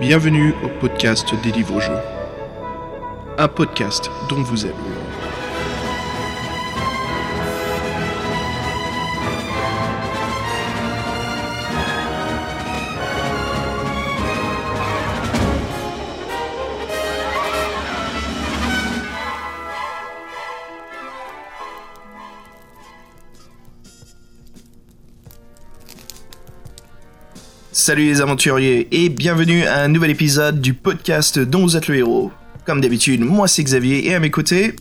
bienvenue au podcast des livres jeux. Un podcast dont vous êtes Salut les aventuriers et bienvenue à un nouvel épisode du podcast dont vous êtes le héros. Comme d'habitude, moi c'est Xavier et à mes côtés,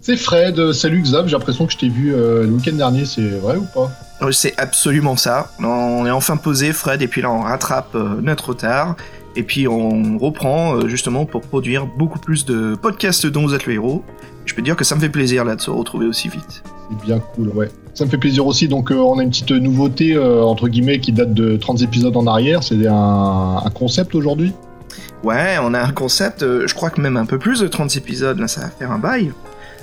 C'est Fred, salut Xav, j'ai l'impression que je t'ai vu euh, le week-end dernier, c'est vrai ou pas? Euh, c'est absolument ça. On est enfin posé Fred et puis là on rattrape euh, notre retard et puis on reprend euh, justement pour produire beaucoup plus de podcasts dont vous êtes le héros. Je peux dire que ça me fait plaisir là de se retrouver aussi vite. C'est bien cool, ouais. Ça me fait plaisir aussi, donc euh, on a une petite nouveauté, euh, entre guillemets, qui date de 30 épisodes en arrière, c'est un, un concept aujourd'hui? Ouais, on a un concept, euh, je crois que même un peu plus de 30 épisodes, là ça va faire un bail.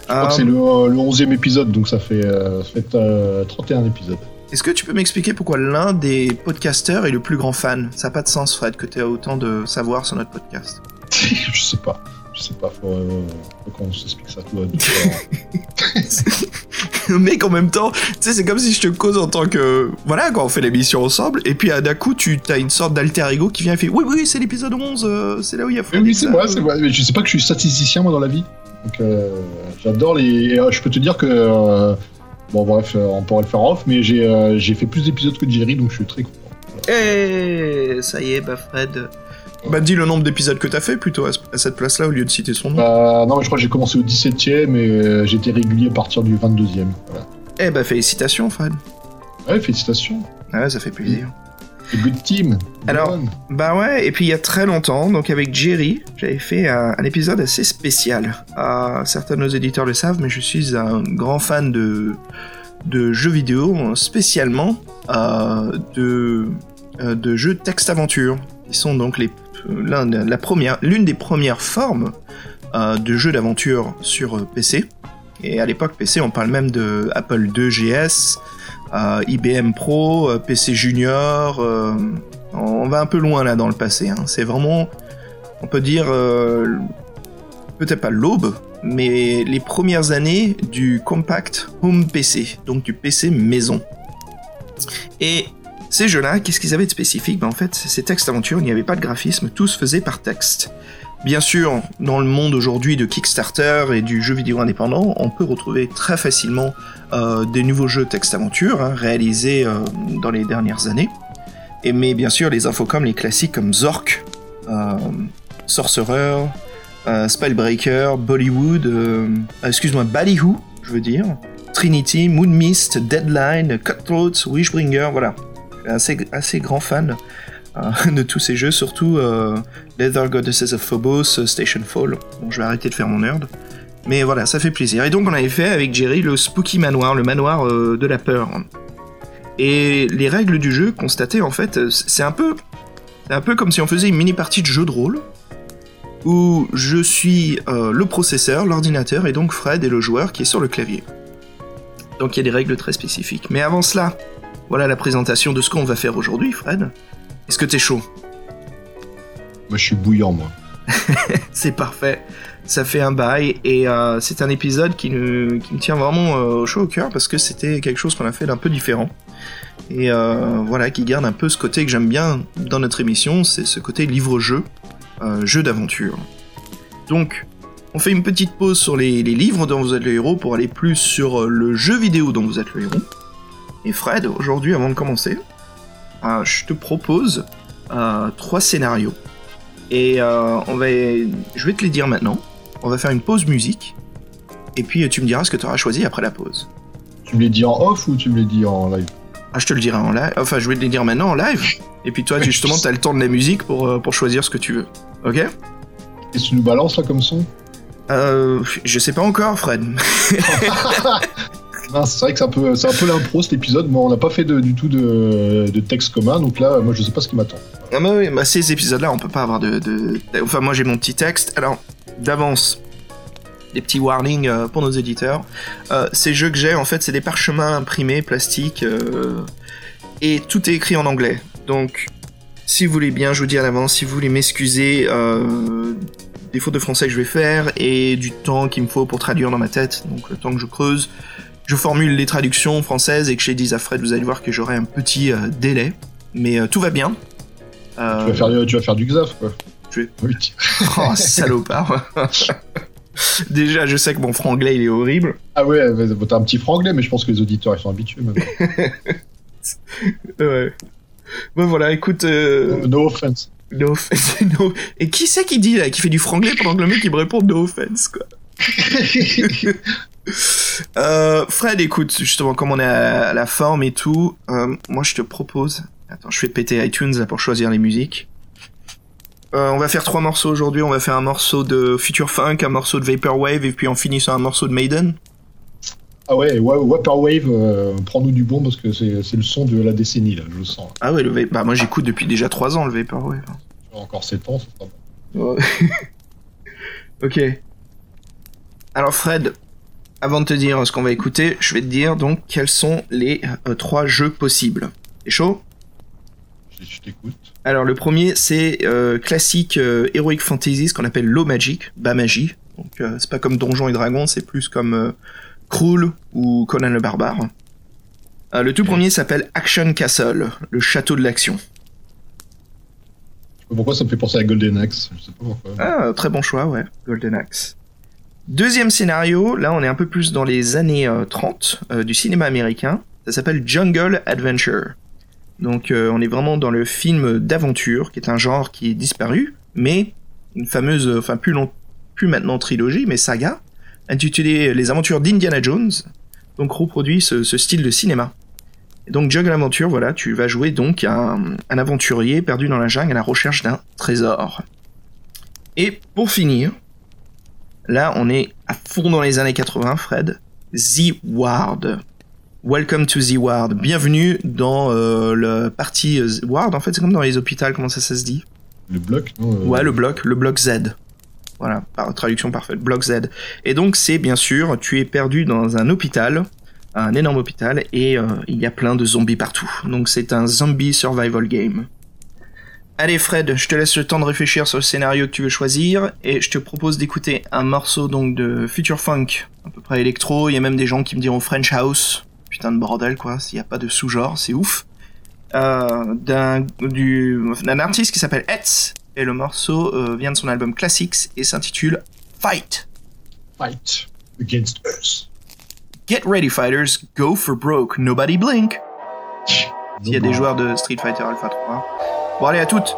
Je crois que c'est le, le 11e épisode, donc ça fait, ça fait euh, 31 épisodes. Est-ce que tu peux m'expliquer pourquoi l'un des podcasteurs est le plus grand fan? Ça n'a pas de sens, Fred, que tu aies autant de savoir sur notre podcast. je sais pas, je sais pas, faut, faut qu'on s'explique ça toi. Mec, en même temps, tu sais, c'est comme si je te cause en tant que. Voilà, quand on fait l'émission ensemble, et puis d'un coup, tu as une sorte d'alter ego qui vient et fait Oui, oui, c'est l'épisode 11, euh, c'est là où il y a Oui, oui, c'est moi, c'est moi. Mais je sais pas que je suis statisticien, moi, dans la vie. Donc, euh, j'adore les. et, euh, je peux te dire que. euh, bon, bref, on pourrait le faire off, mais j'ai euh, j'ai fait plus d'épisodes que Jerry, donc je suis très content. Eh, ça y est, bah Fred. Bah dis le nombre d'épisodes que t'as fait plutôt à, ce- à cette place-là au lieu de citer son nom. Bah, non, mais je crois que j'ai commencé au 17ème et euh, été régulier à partir du 22ème. Voilà. Eh bah félicitations, Fred. Ouais, félicitations. Ah ouais, ça fait plaisir. C'est good team. Alors-. Bah ouais, et puis il y a très longtemps, donc avec Jerry, j'avais fait un, un épisode assez spécial. Euh, certains de nos éditeurs le savent, mais je suis un grand fan de, de jeux vidéo, spécialement euh, de, euh, de jeux texte-aventure. Ils sont donc l'une des premières formes euh, de jeux d'aventure sur euh, PC. Et à l'époque, PC, on parle même de Apple II GS, euh, IBM Pro, PC Junior. on va un peu loin là dans le passé. hein. C'est vraiment, on peut dire, peut-être pas l'aube, mais les premières années du compact home PC, donc du PC maison. Et ces jeux-là, qu'est-ce qu'ils avaient de spécifique? Ben, En fait, ces textes aventures, il n'y avait pas de graphisme, tout se faisait par texte. Bien sûr, dans le monde aujourd'hui de Kickstarter et du jeu vidéo indépendant, on peut retrouver très facilement euh, des nouveaux jeux texte-aventure hein, réalisés euh, dans les dernières années. Et mais bien sûr, les infocoms, les classiques comme Zork, euh, Sorcerer, Spellbreaker, Bollywood, ah, excuse-moi, Ballyhoo, je veux dire, Trinity, Moonmist, Deadline, Cutthroat, Wishbringer, voilà. Assez, grand fan euh, de tous ces jeux, surtout euh, Leather Goddesses of Phobos, euh, Station Fall. Bon, je vais arrêter de faire mon nerd. Mais voilà, ça fait plaisir. Et donc on avait fait avec Jerry le Spooky Manoir, le manoir de la peur. Et les règles du jeu constatées en fait, c'est un peu, un peu comme si on faisait une mini partie de jeu de rôle où je suis le processeur, l'ordinateur et donc Fred est le joueur qui est sur le clavier. Donc il y a des règles très spécifiques. Mais avant cela, voilà la présentation de ce qu'on va faire aujourd'hui, Fred. Est-ce que t'es chaud? Moi, je suis bouillant, moi. C'est parfait. Ça fait un bail et euh, c'est un épisode qui, nous- qui me tient vraiment euh, chaud au cœur parce que c'était quelque chose qu'on a fait d'un peu différent. Et euh, voilà, qui garde un peu ce côté que j'aime bien dans notre émission, c'est ce côté livre-jeu, jeu d'aventure. Donc, on fait une petite pause sur les, les livres dont vous êtes le héros pour aller plus sur le jeu vidéo dont vous êtes le héros. Et Fred, aujourd'hui, avant de commencer, euh, je te propose euh, trois scénarios. Et euh, on va, je vais te les dire maintenant. On va faire une pause musique. Et puis tu me diras ce que tu auras choisi après la pause. Tu me l'as dit en off ou tu me l'as dit en live? Ah, je te le dirai en live. Enfin, je vais te les dire maintenant en live. Et puis toi, justement, t'as le temps de la musique pour, pour choisir ce que tu veux. Ok? Que tu nous balances là comme son? Euh, Je sais pas encore, Fred. Non, C'est vrai que c'est un peu, peu l'impro cet épisode, mais on n'a pas fait du tout de, texte commun, donc là, moi, je sais pas ce qui m'attend. Ah ces épisodes-là, on peut pas avoir de... Enfin, moi j'ai mon petit texte. Alors, d'avance, des petits warnings euh, pour nos éditeurs. Euh, ces jeux que j'ai, en fait, c'est des parchemins imprimés, plastiques, euh, et tout est écrit en anglais. Donc, Si vous voulez bien, je vous dis à l'avance, si vous voulez m'excuser des fautes de français que je vais faire et du temps qu'il me faut pour traduire dans ma tête, donc le temps que je creuse, je formule les traductions françaises et que je les dise à Fred, vous allez voir que j'aurai un petit euh, délai. Mais euh, tout va bien. Euh, Tu, vas faire, tu vas faire du xaf, quoi. Je vais- Oui. Oh, salopard. Déjà, je sais que mon franglais, il est horrible. Ah ouais, t'as un petit franglais, mais je pense que les auditeurs ils sont habitués même. Ouais. Ouais, voilà, écoute... No offense. no offense, no- Et qui c'est qui dit, là, qui fait du franglais pendant que le mec, il me répond no offense, quoi Euh, Fred, écoute, justement, comme on est à la forme et tout, euh, moi je te propose. Attends, je vais péter iTunes là pour choisir les musiques. Euh, on va faire trois morceaux aujourd'hui. On va faire un morceau de Future Funk, un morceau de Vaporwave, et puis on finit sur un morceau de Maiden. Ah ouais, wa- Vaporwave, euh, prends-nous du bon parce que c'est c'est le son de la décennie là, je le sens. Ah ouais, le Va- bah moi j'écoute depuis déjà trois ans le Vaporwave. Encore 7 ans, bon. Ouais. ok. Alors Fred, avant de te dire ce qu'on va écouter, je vais te dire donc quels sont les euh, trois jeux possibles. T'es chaud? Je, je t'écoute. Alors le premier c'est euh, classique euh, Heroic Fantasy, ce qu'on appelle Low Magic, bas magie. Donc euh, c'est pas comme Donjons et Dragons, c'est plus comme euh, Krull ou Conan le Barbare. Euh, le tout premier s'appelle Action Castle, le château de l'action. Pourquoi ça me fait penser à Golden Axe, je sais pas pourquoi. Ah, très bon choix, ouais. Golden Axe. Deuxième scénario, là on est un peu plus dans les années euh, 30 euh, du cinéma américain. Ça s'appelle Jungle Adventure. Donc euh, on est vraiment dans le film d'aventure, qui est un genre qui est disparu, mais une fameuse, euh, enfin plus, plus maintenant trilogie, mais saga, intitulée Les aventures d'Indiana Jones, donc reproduit ce, style de cinéma. Et donc Jungle Adventure, voilà, tu vas jouer donc un aventurier perdu dans la jungle à la recherche d'un trésor. Et pour finir, là on est à fond dans les années 80, Fred. Z-Ward. Welcome to Z-Ward. Bienvenue dans euh, le parti euh, Ward. En fait, c'est comme dans les hôpitaux, comment ça, ça se dit? Le bloc, non euh, Ouais, le bloc, le bloc Z. Voilà, par traduction parfaite, bloc Z. Et donc c'est bien sûr, tu es perdu dans un hôpital, un énorme hôpital, et euh, il y a plein de zombies partout. Donc c'est un zombie survival game. Allez Fred, je te laisse le temps de réfléchir sur le scénario que tu veux choisir, et je te propose d'écouter un morceau donc de Future Funk, à peu près électro, il y a même des gens qui me diront French House. Putain de bordel quoi, s'il n'y a pas de sous-genre, c'est ouf. Euh, d'un du- d'un artiste qui s'appelle Hetz, et le morceau euh, vient de son album Classics et s'intitule Fight. Fight against us. Get ready fighters, go for broke, nobody blink. S'il y a des joueurs de Street Fighter Alpha 3. Bon allez à toutes.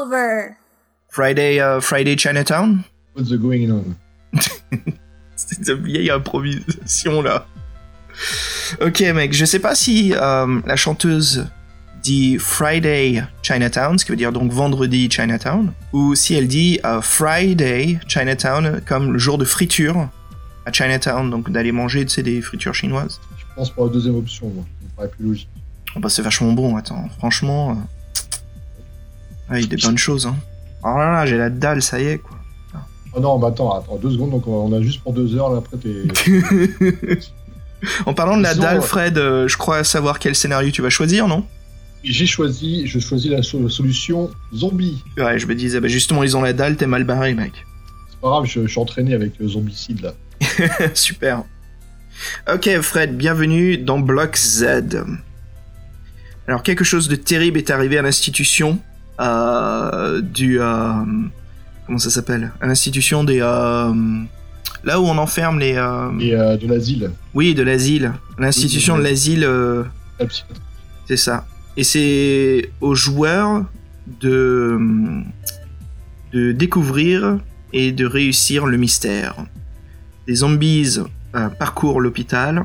Over. Friday, euh, Friday Chinatown? What's the going on? C'est une vieille improvisation là. Ok mec, je sais pas si euh, la chanteuse dit Friday Chinatown, ce qui veut dire donc vendredi Chinatown, ou si elle dit euh, Friday Chinatown comme le jour de friture à Chinatown, donc d'aller manger tu sais, des fritures chinoises. Je pense pour la deuxième option, moi. Ça me paraît plus logique. Oh, bah, c'est vachement bon, attends, franchement. euh, Ah, il y a des bonnes choses, hein. Oh là là, j'ai la dalle, ça y est, quoi. Oh non, mais attends, attends, deux secondes, donc on a juste pour deux heures, là, après t'es... en parlant de la dalle, ouais. Fred, euh, je crois savoir quel scénario tu vas choisir, non? J'ai choisi, je choisis la so- solution zombie. Ouais, je me disais, bah justement, ils ont la dalle, t'es mal barré, mec. C'est pas grave, je, je suis entraîné avec le zombicide, là. Super. Ok, Fred, bienvenue dans Block Z. Alors, quelque chose de terrible est arrivé à l'institution euh, du. euh, comment ça s'appelle? À l'institution des. euh, là où on enferme les. euh, Et euh, de l'asile. oui, de l'asile. L'institution de l'asile, euh, c'est ça. Et c'est aux joueurs de. de découvrir et de réussir le mystère. Des zombies euh, parcourent l'hôpital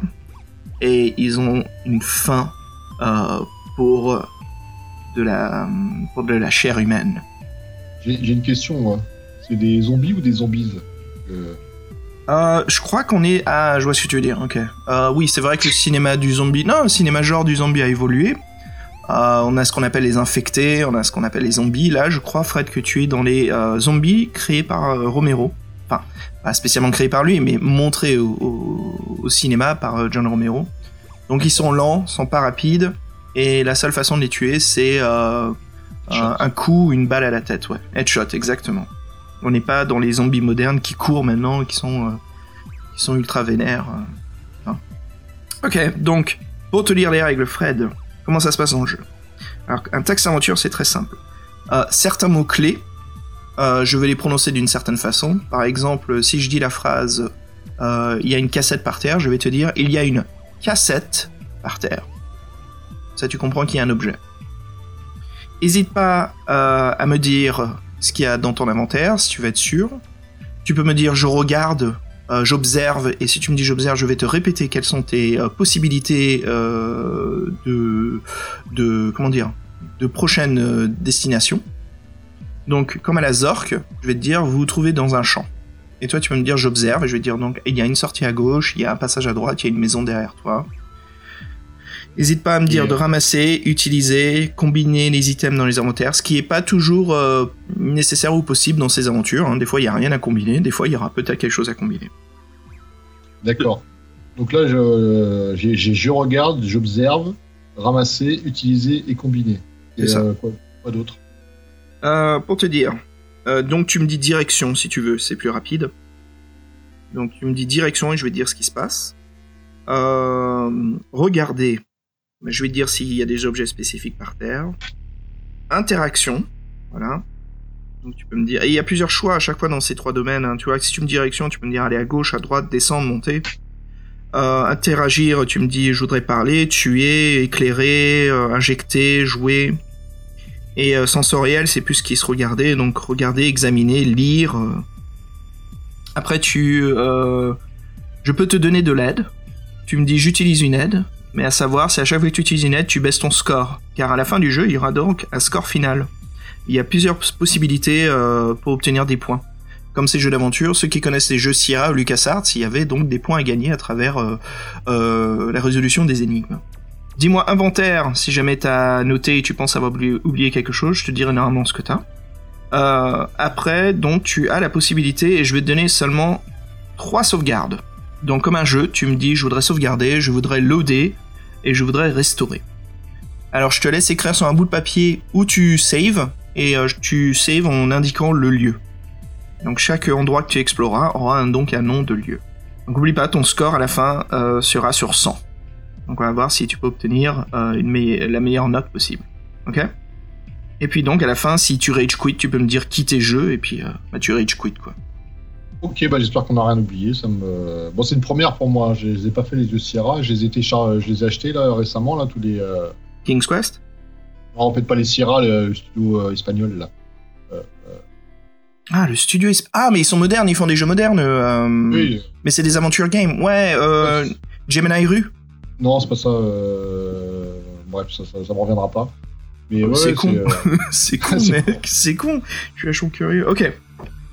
et ils ont une faim euh, pour de la pour de la chair humaine. J'ai une question, moi. C'est des zombies ou des zombies Euh, Euh, je crois qu'on est ah je vois ce que tu veux dire. Ok. Euh, oui c'est vrai que le cinéma du zombie non le cinéma genre du zombie a évolué. On a ce qu'on appelle les infectés, on a ce qu'on appelle les zombies. Là, je crois, Fred, que tu es dans les zombies créés par Romero. Enfin, pas spécialement créés par lui, mais montrés au, au- au cinéma par John Romero. Donc, ils sont lents, sont pas rapides, et la seule façon de les tuer, c'est euh, un, coup, une balle à la tête, ouais. Headshot, exactement. On n'est pas dans les zombies modernes qui courent maintenant, et qui sont, euh, qui sont ultra vénères. euh. Non. Ok, donc, pour te lire les règles, Fred, comment ça se passe dans le jeu? Alors, un texte aventure, c'est très simple. Euh, certains mots-clés, je vais les prononcer d'une certaine façon. Par exemple, si je dis la phrase il y a une cassette par terre, je vais te dire il y a une cassette par terre. Ça, tu comprends qu'il y a un objet. N'hésite pas euh, à me dire ce qu'il y a dans ton inventaire, si tu veux être sûr. Tu peux me dire je regarde, euh, j'observe, et si tu me dis j'observe, je vais te répéter quelles sont tes euh, possibilités de. Comment dire De prochaines euh, destinations. Donc, comme à la Zork, je vais te dire vous vous trouvez dans un champ. Et toi, tu vas me dire j'observe, et je vais te dire donc il y a une sortie à gauche, il y a un passage à droite, il y a une maison derrière toi. N'hésite pas à me dire de ramasser, utiliser, combiner les items dans les inventaires, ce qui est pas toujours euh, nécessaire ou possible dans ces aventures. hein. Des fois, il y a rien à combiner, des fois, il y aura peut-être quelque chose à combiner. D'accord. Donc là, je, j'ai- je regarde, j'observe, ramasser, utiliser et combiner. Et ça. euh, quoi, quoi d'autre? Euh, pour te dire, euh, donc tu me dis direction si tu veux, c'est plus rapide. Donc tu me dis direction et je vais te dire ce qui se passe. Euh, regardez, je vais te dire s'il y a des objets spécifiques par terre. Interaction, voilà. Donc tu peux me dire, il y a plusieurs choix à chaque fois dans ces trois domaines. hein. Tu vois, si tu me dis direction, tu peux me dire aller à gauche, à droite, descendre, monter. Euh, interagir, tu me dis je voudrais parler, tuer, éclairer, euh, injecter, jouer. Et euh, sensoriel, c'est plus ce qui se regardait, donc regarder, examiner, lire. Après, tu, je peux te donner de l'aide. Tu me dis j'utilise une aide, mais à savoir, c'est à chaque fois que tu utilises une aide, tu baisses ton score, car à la fin du jeu, il y aura donc un score final. Il y a plusieurs possibilités euh, pour obtenir des points. Comme ces jeux d'aventure, ceux qui connaissent les jeux Sierra ou LucasArts, il y avait donc des points à gagner à travers euh, euh, la résolution des énigmes. Dis-moi inventaire, si jamais t'as noté et tu penses avoir oublié, quelque chose, je te dirai normalement ce que t'as. Euh, après, donc tu as la possibilité, et je vais te donner seulement trois sauvegardes. Donc comme un jeu, tu me dis je voudrais sauvegarder, je voudrais loader, et je voudrais restaurer. Alors je te laisse écrire sur un bout de papier où tu saves, et euh, tu saves en indiquant le lieu. Donc chaque endroit que tu exploreras aura un, donc un nom de lieu. Donc oublie pas, ton score à la fin euh, sera sur 100. Donc on va voir si tu peux obtenir euh, la meilleure note possible. Ok? Et puis donc à la fin, si tu rage quit, tu peux me dire quitter jeu et puis bah, tu rage quit quoi. Ok, bah j'espère qu'on n'a rien oublié. Ça me... Bon, c'est une première pour moi. Je les ai pas fait les yeux Sierra. Je les ai, je les ai achetés là récemment là tous les. Euh... King's Quest? Non, peut-être pas les Sierra, le studio euh, espagnol là. Euh, Ah, le studio. Ah, mais ils sont modernes, ils font des jeux modernes. euh, Oui. Mais c'est des aventures games. Ouais, euh, Gemini Rue. Non, c'est pas ça. Bref, ça, ça, ça me reviendra pas. Mais Oh, ouais, c'est con. c'est con, mec. C'est con. Je suis vachement curieux. Ok.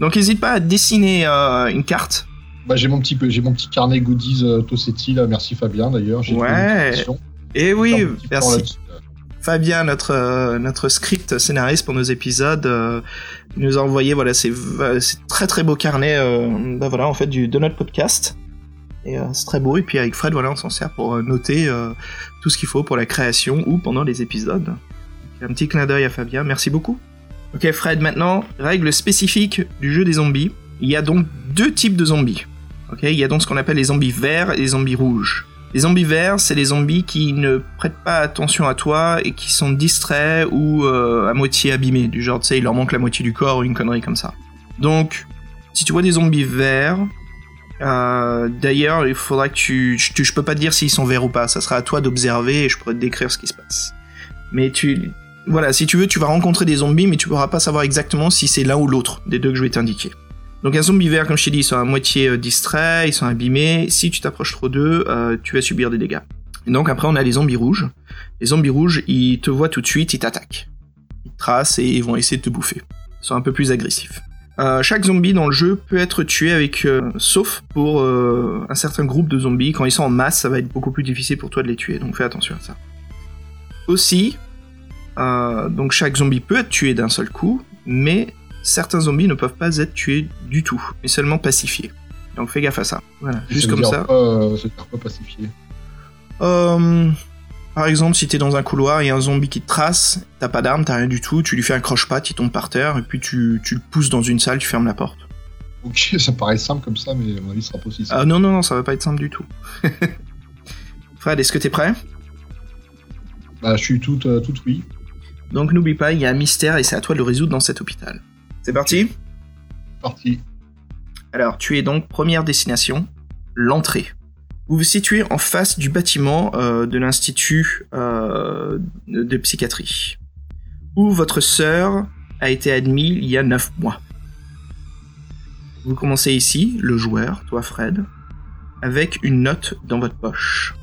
Donc, n'hésite pas à dessiner euh, une carte. Bah, j'ai mon petit j'ai mon petit carnet goodies euh, Tossetti là. Merci Fabien d'ailleurs. Ouais. Et oui, merci. Fabien, notre euh, notre script scénariste pour nos épisodes, euh, nous a envoyé voilà ces ces très très beaux carnets, euh, bah voilà en fait du de notre podcast. Et euh, c'est très beau. Et puis avec Fred, voilà, on s'en sert pour noter tout ce qu'il faut pour la création ou pendant les épisodes. Donc, un petit clin d'œil à Fabien. Merci beaucoup. Ok, Fred. Maintenant, règle spécifique du jeu des zombies. Il y a donc deux types de zombies. Ok, il y a donc ce qu'on appelle les zombies verts et les zombies rouges. Les zombies verts, c'est les zombies qui ne prêtent pas attention à toi et qui sont distraits ou euh, à moitié abîmés. Du genre, tu sais, il leur manque la moitié du corps ou une connerie comme ça. Donc, si tu vois des zombies verts, euh, d'ailleurs, il faudra que tu, tu- Je peux pas te dire s'ils sont verts ou pas. Ça sera à toi d'observer et je pourrais te décrire ce qui se passe. Mais tu. Voilà, si tu veux, tu vas rencontrer des zombies, mais tu pourras pas savoir exactement si c'est l'un ou l'autre des deux que je vais t'indiquer. Donc un zombie vert, comme je t'ai dit, ils sont à moitié euh, distraits, ils sont abîmés. Si tu t'approches trop d'eux, euh, tu vas subir des dégâts. Et donc après, on a les zombies rouges. Les zombies rouges, ils te voient tout de suite, ils t'attaquent. Ils tracent et ils vont essayer de te bouffer. Ils sont un peu plus agressifs. Euh, chaque zombie dans le jeu peut être tué avec, sauf pour un certain groupe de zombies. Quand ils sont en masse, ça va être beaucoup plus difficile pour toi de les tuer. Donc fais attention à ça. Aussi, euh, donc chaque zombie peut être tué d'un seul coup, mais certains zombies ne peuvent pas être tués du tout, mais seulement pacifiés. Donc fais gaffe à ça. Voilà, juste Ça comme ça. Pas, euh, ça dire pas pacifié. Euh, par exemple, si t'es dans un couloir, il y a un zombie qui te trace, t'as pas d'arme, t'as rien du tout, tu lui fais un croche-patte, il tombe par terre, et puis tu, tu le pousses dans une salle, tu fermes la porte. Ok, ça paraît simple comme ça, mais à mon avis, ce sera pas aussi simple. Ah non, non, non, ça va pas être simple du tout. Fred, est-ce que t'es prêt? Bah, je suis tout, euh, tout oui. Donc n'oublie pas, il y a un mystère et c'est à toi de le résoudre dans cet hôpital. C'est parti Parti. Alors, tu es donc première destination, l'entrée. Vous vous situez en face du bâtiment euh, de l'institut euh, de psychiatrie, où votre sœur a été admise il y a 9 mois. Vous commencez ici, le joueur, toi Fred, avec une note dans votre poche.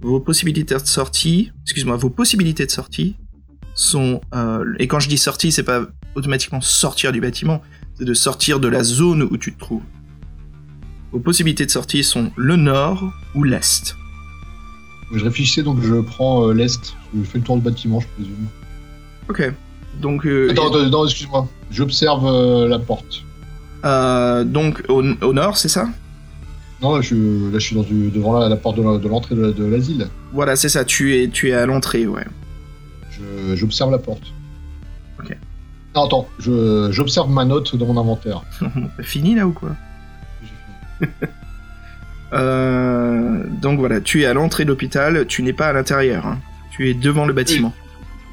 Vos possibilités de sortie, excuse-moi, vos possibilités de sortie sont, euh, et quand je dis sortie, c'est pas automatiquement sortir du bâtiment, c'est de sortir de la zone où tu te trouves. Vos possibilités de sortie sont le nord ou l'est. Je réfléchissais, donc je prends euh, l'est. Je fais le tour du bâtiment, je présume. Ok. Donc, euh, Attends, excuse-moi. J'observe euh, la porte. donc au, au nord, c'est ça? Non, là, je, là, je suis dans du- devant la, la porte de l'entrée la- de l'asile. Voilà, c'est ça. Tu es, tu es à l'entrée, ouais. J'observe la porte. Ok. Non, attends, je- j'observe ma note dans mon inventaire. Fini là ou quoi Euh, Donc voilà, tu es à l'entrée de l'hôpital. Tu n'es pas à l'intérieur. hein. Tu es devant le bâtiment.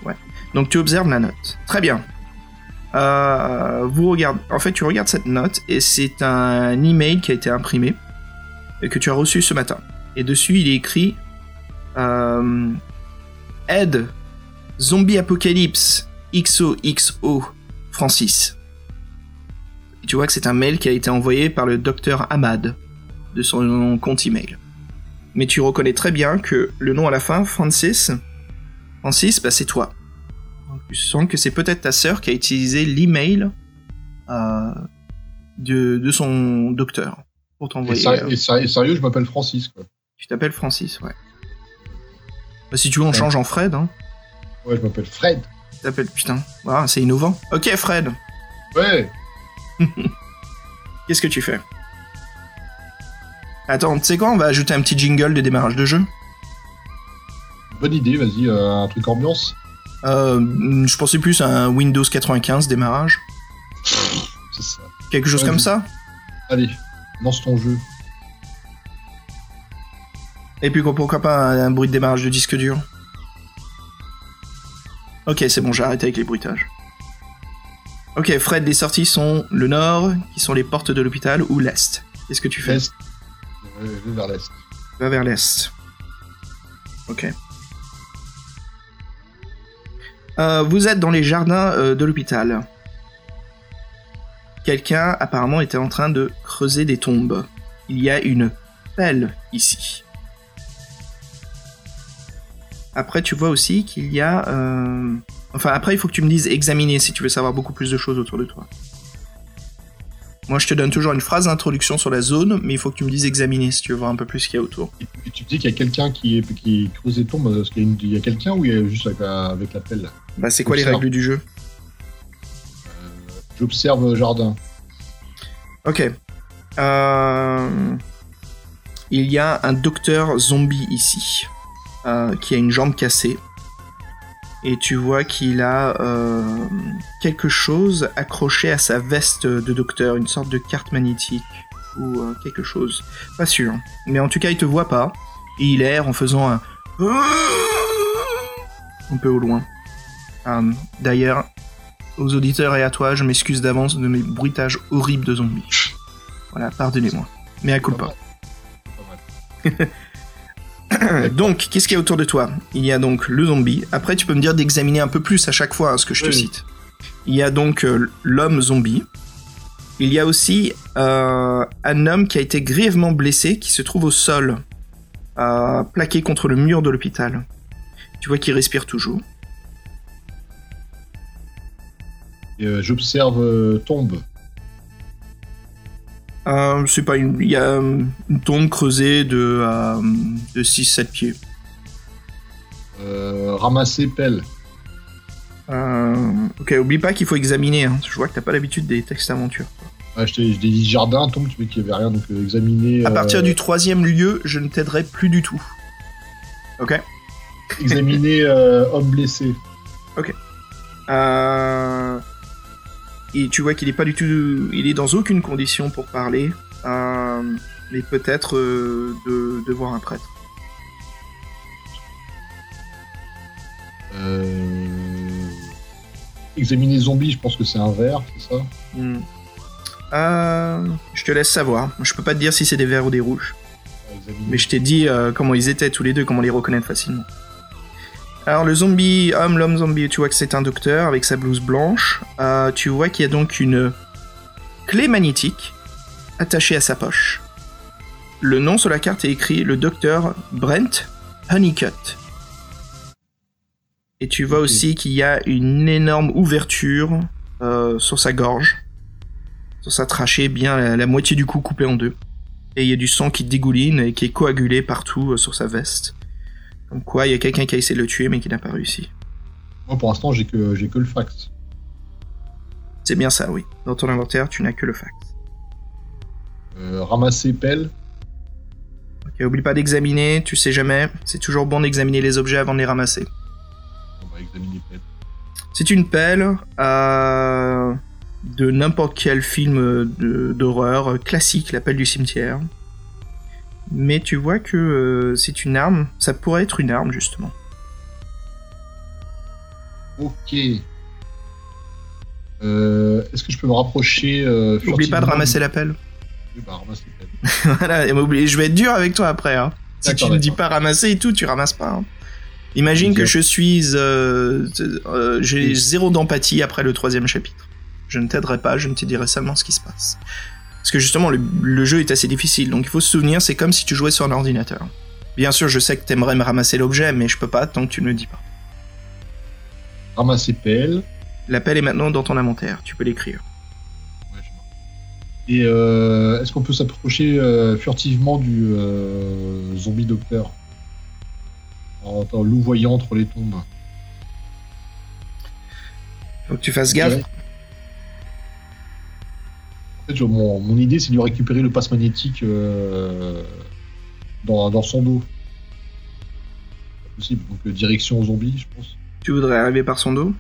Ouais. Donc tu observes la note. Très bien. Euh, vous. En fait, tu regardes cette note et c'est un email qui a été imprimé et que tu as reçu ce matin. Et dessus, il est écrit euh, aide zombie apocalypse XOXO Francis. Et tu vois que c'est un mail qui a été envoyé par le docteur Ahmad de son compte email. Mais tu reconnais très bien que le nom à la fin, Francis, Francis, bah c'est toi. Tu sens que c'est peut-être ta sœur qui a utilisé l'email euh, de, de son docteur pour t'envoyer. euh, et et sérieux, je m'appelle Francis, quoi. Tu t'appelles Francis, ouais. Bah, si tu veux, on change en Fred, hein. Ouais, je m'appelle Fred. Tu t'appelles, putain, ah, c'est innovant. Ok, Fred, Ouais, qu'est-ce que tu fais? Attends, tu sais quoi, on va ajouter un petit jingle de démarrage de jeu. bonne idée, vas-y, euh, un truc ambiance. Euh, je pensais plus à un Windows 95 démarrage. C'est ça. Quelque chose Ouais, comme ça? Allez, lance ton jeu. Et puis pourquoi pas un bruit de démarrage de disque dur? Ok, c'est bon, j'ai arrêté avec les bruitages. Ok, Fred, les sorties sont le nord, qui sont les portes de l'hôpital, ou l'est? Qu'est-ce que tu fais? L'est. Ouais, je vais vers l'est. Va vers l'est. Ok. Euh, vous êtes dans les jardins euh, de l'hôpital. quelqu'un apparemment était en train de creuser des tombes. Il y a une pelle ici. Après, tu vois aussi qu'il y a... euh, Enfin, après, il faut que tu me dises examiner si tu veux savoir beaucoup plus de choses autour de toi. Moi, je te donne toujours une phrase d'introduction sur la zone, mais il faut que tu me dises examiner si tu veux voir un peu plus ce qu'il y a autour. Et, et tu dis qu'il y a quelqu'un qui, est, qui creuse des tombes, parce qu'il y a, une- il y a quelqu'un ou il y a juste avec, la- avec la pelle? Bah, c'est quoi les règles du jeu? J'observe jardin. Ok. Euh, Il y a un docteur zombie ici, euh, qui a une jambe cassée. Et tu vois qu'il a euh, quelque chose accroché à sa veste de docteur, une sorte de carte magnétique ou euh, quelque chose. Pas sûr. Mais en tout cas, il te voit pas. Et il erre en faisant un... Un peu au loin. D'ailleurs, aux auditeurs et à toi, je m'excuse d'avance de mes bruitages horribles de zombies. Voilà, pardonnez-moi. Mais à culpa. Pas. donc, qu'est-ce qu'il y a autour de toi? Il y a donc le zombie. Après, tu peux me dire d'examiner un peu plus à chaque fois hein, ce que je te Oui. cite. Il y a donc euh, l'homme zombie. Il y a aussi euh, un homme qui a été grièvement blessé, qui se trouve au sol, euh, plaqué contre le mur de l'hôpital. Tu vois qu'il respire toujours. Euh, J'observe euh, tombe. Euh, c'est pas une... Il y a euh, une tombe creusée de, euh, de 6-7 pieds. Euh, ramasser pelle. Ok, oublie pas qu'il faut examiner. hein. Je vois que t'as pas l'habitude des textes aventures. Ah, je t'ai je dit jardin, tombe, tu vois qu'il y avait rien, donc examiner. À partir du troisième lieu, je ne t'aiderai plus du tout. Ok. Examiner homme blessé. Euh, Et tu vois qu'il est pas du tout, il est dans aucune condition pour parler, euh, mais peut-être euh, de, de voir un prêtre. Euh... Examiner zombie, je pense que c'est un vert, c'est ça? Hmm. Euh, je te laisse savoir. Je peux pas te dire si c'est des verts ou des rouges. Mais je t'ai dit comment ils étaient tous les deux, comment les reconnaître facilement. Alors le zombie, homme, l'homme zombie, tu vois que c'est un docteur avec sa blouse blanche. Euh, tu vois qu'il y a donc une clé magnétique attachée à sa poche. Le nom sur la carte est écrit le docteur Brent Honeycutt. Et tu vois aussi qu'il y a une énorme ouverture euh, sur sa gorge, sur sa trachée, bien la, la moitié du cou coupé en deux et il y a du sang qui dégouline et qui est coagulé partout euh, sur sa veste. Comme quoi, il y a quelqu'un qui a essayé de le tuer mais qui n'a pas réussi. Moi, pour l'instant, j'ai que, j'ai que le fax. C'est bien ça, oui. Dans ton inventaire, tu n'as que le fax. Euh, ramasser pelle. Ok, oublie pas d'examiner, tu sais jamais. C'est toujours bon d'examiner les objets avant de les ramasser. On va examiner pelle. C'est une pelle euh, de n'importe quel film d'horreur classique, la pelle du cimetière. Mais tu vois que euh, c'est une arme, ça pourrait être une arme justement. Ok. Euh, Est-ce que je peux me rapprocher euh, Oublie pas de ramasser la pelle. Voilà, et je vais être dur avec toi après. Hein. Si tu ne dis pas ramasser et tout, tu ramasses pas. hein. Imagine que je suis. euh, J'ai zéro d'empathie après le troisième chapitre. Je ne t'aiderai pas, je ne te dirai seulement ce qui se passe. Parce que justement, le, le jeu est assez difficile, donc il faut se souvenir, c'est comme si tu jouais sur un ordinateur. Bien sûr, je sais que t'aimerais me ramasser l'objet, mais je peux pas tant que tu ne le dis pas. Ramasser pelle. L'appel est maintenant dans ton inventaire, tu peux l'écrire. Ouais, je. Et euh, est-ce qu'on peut s'approcher euh, furtivement du euh, zombie docteur? En, en louvoyant entre les tombes Faut que tu fasses gaffe. Ouais. Fait, mon, mon idée, c'est de lui récupérer le passe magnétique euh, dans, dans son dos. Pas possible. Donc, euh, direction aux zombies, je pense. Tu voudrais arriver par son dos?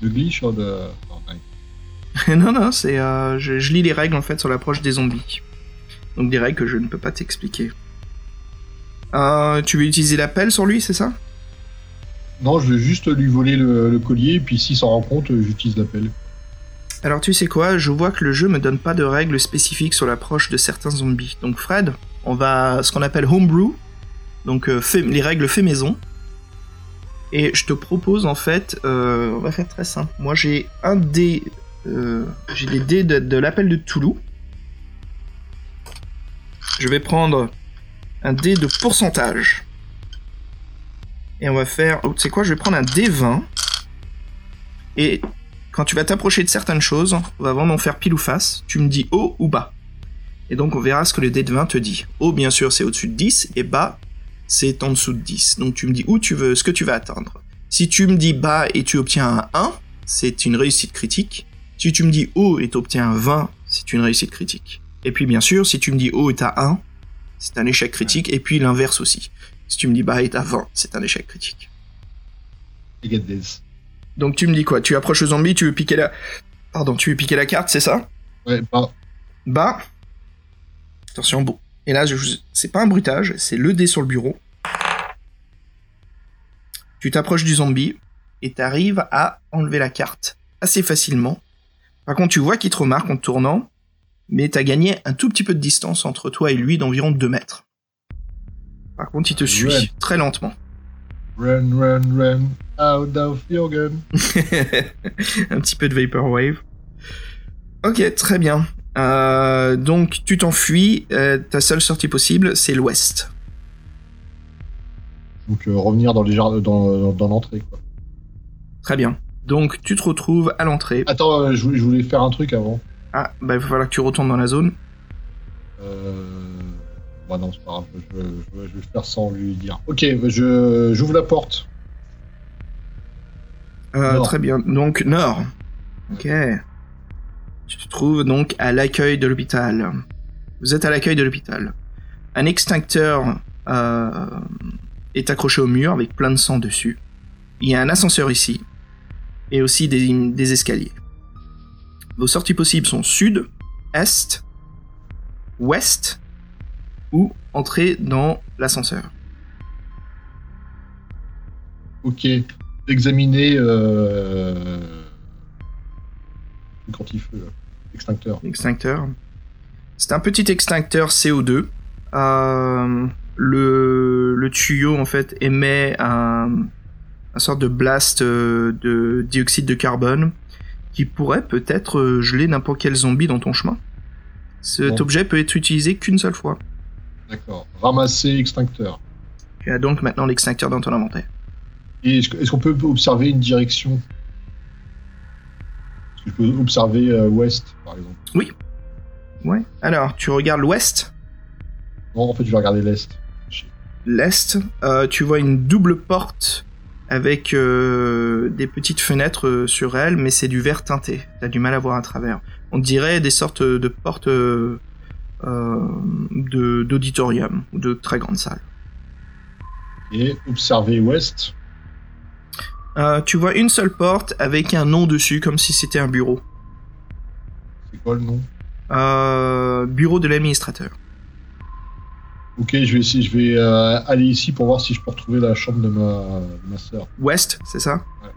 De glitch ou de. non, ouais. non, non, c'est. euh, je, je lis les règles en fait sur l'approche des zombies. Donc des règles que je ne peux pas t'expliquer. Euh, tu veux utiliser la pelle sur lui, c'est ça? Non, je vais juste lui voler le, collier, et puis s'il s'en rend compte, euh, j'utilise la pelle. Alors tu sais quoi, je vois que le jeu me donne pas de règles spécifiques sur l'approche de certains zombies. Donc Fred, on va ce qu'on appelle homebrew, donc euh, les règles fait maison. Et je te propose en fait, euh, on va faire très simple. Moi j'ai un dé, j'ai des dés de, de l'appel de Toulouse. Je vais prendre un dé de pourcentage. Et on va faire, oh, tu sais quoi, je vais prendre un dé 20. Et quand tu vas t'approcher de certaines choses, on va vraiment faire pile ou face. Tu me dis haut ou bas. Et donc on verra ce que le dé de 20 te dit. Haut bien sûr c'est au-dessus de 10 et bas c'est en dessous de 10. Donc tu me dis où tu veux, ce que tu vas atteindre. Si tu me dis bas et tu obtiens un 1, c'est une réussite critique. Si tu me dis haut et tu obtiens un 20, c'est une réussite critique. Et puis bien sûr, si tu me dis haut et t'as 1, c'est un échec critique. Et puis l'inverse aussi. Si tu me dis bas et t'as 20, c'est un échec critique. I get this. Donc tu me dis quoi? Tu approches le zombie, tu veux piquer la... Pardon, tu veux piquer la carte, c'est ça? Ouais, bah, Bas. Attention, bon. Et là, je... c'est pas un bruitage, c'est le dé sur le bureau. Tu t'approches du zombie et t'arrives à enlever la carte assez facilement. Par contre, tu vois qu'il te remarque en te tournant, mais t'as gagné un tout petit peu de distance entre toi et lui d'environ 2 mètres. Par contre, il te suit très lentement. run, run, run, out of your gun. un petit peu de Vaporwave. Ok, très bien. Euh, donc tu t'enfuis, euh, ta seule sortie possible, c'est l'ouest. Donc euh, revenir dans les jardins, dans, dans, dans l'entrée. quoi. Très bien. Donc tu te retrouves à l'entrée. Attends, je, voulais- je voulais faire un truc avant. Ah, bah il va falloir que tu retournes dans la zone. Euh... Bah non, c'est pas grave. Je, je- je vais faire sans lui dire. Ok, bah, je j'ouvre la porte. Euh, très bien. Donc nord. Ok. Tu te trouves donc à l'accueil de l'hôpital. Vous êtes à l'accueil de l'hôpital. Un extincteur euh, est accroché au mur avec plein de sang dessus. Il y a un ascenseur ici et aussi des, des escaliers. Vos sorties possibles sont sud, est, ouest ou entrer dans l'ascenseur. Ok. Examiner. Euh... Le là. extincteur. Extincteur. C'est un petit extincteur CO2. Euh, le, le tuyau en fait émet un, un sorte de blast euh, de dioxyde de carbone qui pourrait peut-être euh, geler n'importe quel zombie dans ton chemin. Cet Bon. objet peut être utilisé qu'une seule fois. D'accord. Ramasser extincteur. Tu as donc maintenant l'extincteur dans ton inventaire. Et est-ce qu'on peut observer une direction? Est-ce que je peux observer euh, ouest, par exemple? Ouais. Alors, tu regardes l'ouest, Non, en fait, je vais regarder l'est. l'est, euh, tu vois une double porte avec euh, des petites fenêtres sur elle, mais c'est du verre teinté. T'as du mal à voir à travers. On dirait des sortes de portes d'auditorium ou de très grandes salles. Et observer ouest. Euh, tu vois une seule porte avec un nom dessus, comme si c'était un bureau. C'est quoi le nom? Euh, bureau de l'administrateur. Ok, je vais essayer, je vais euh, aller ici pour voir si je peux retrouver la chambre de ma, de ma sœur. Ouest, c'est ça? Ouais.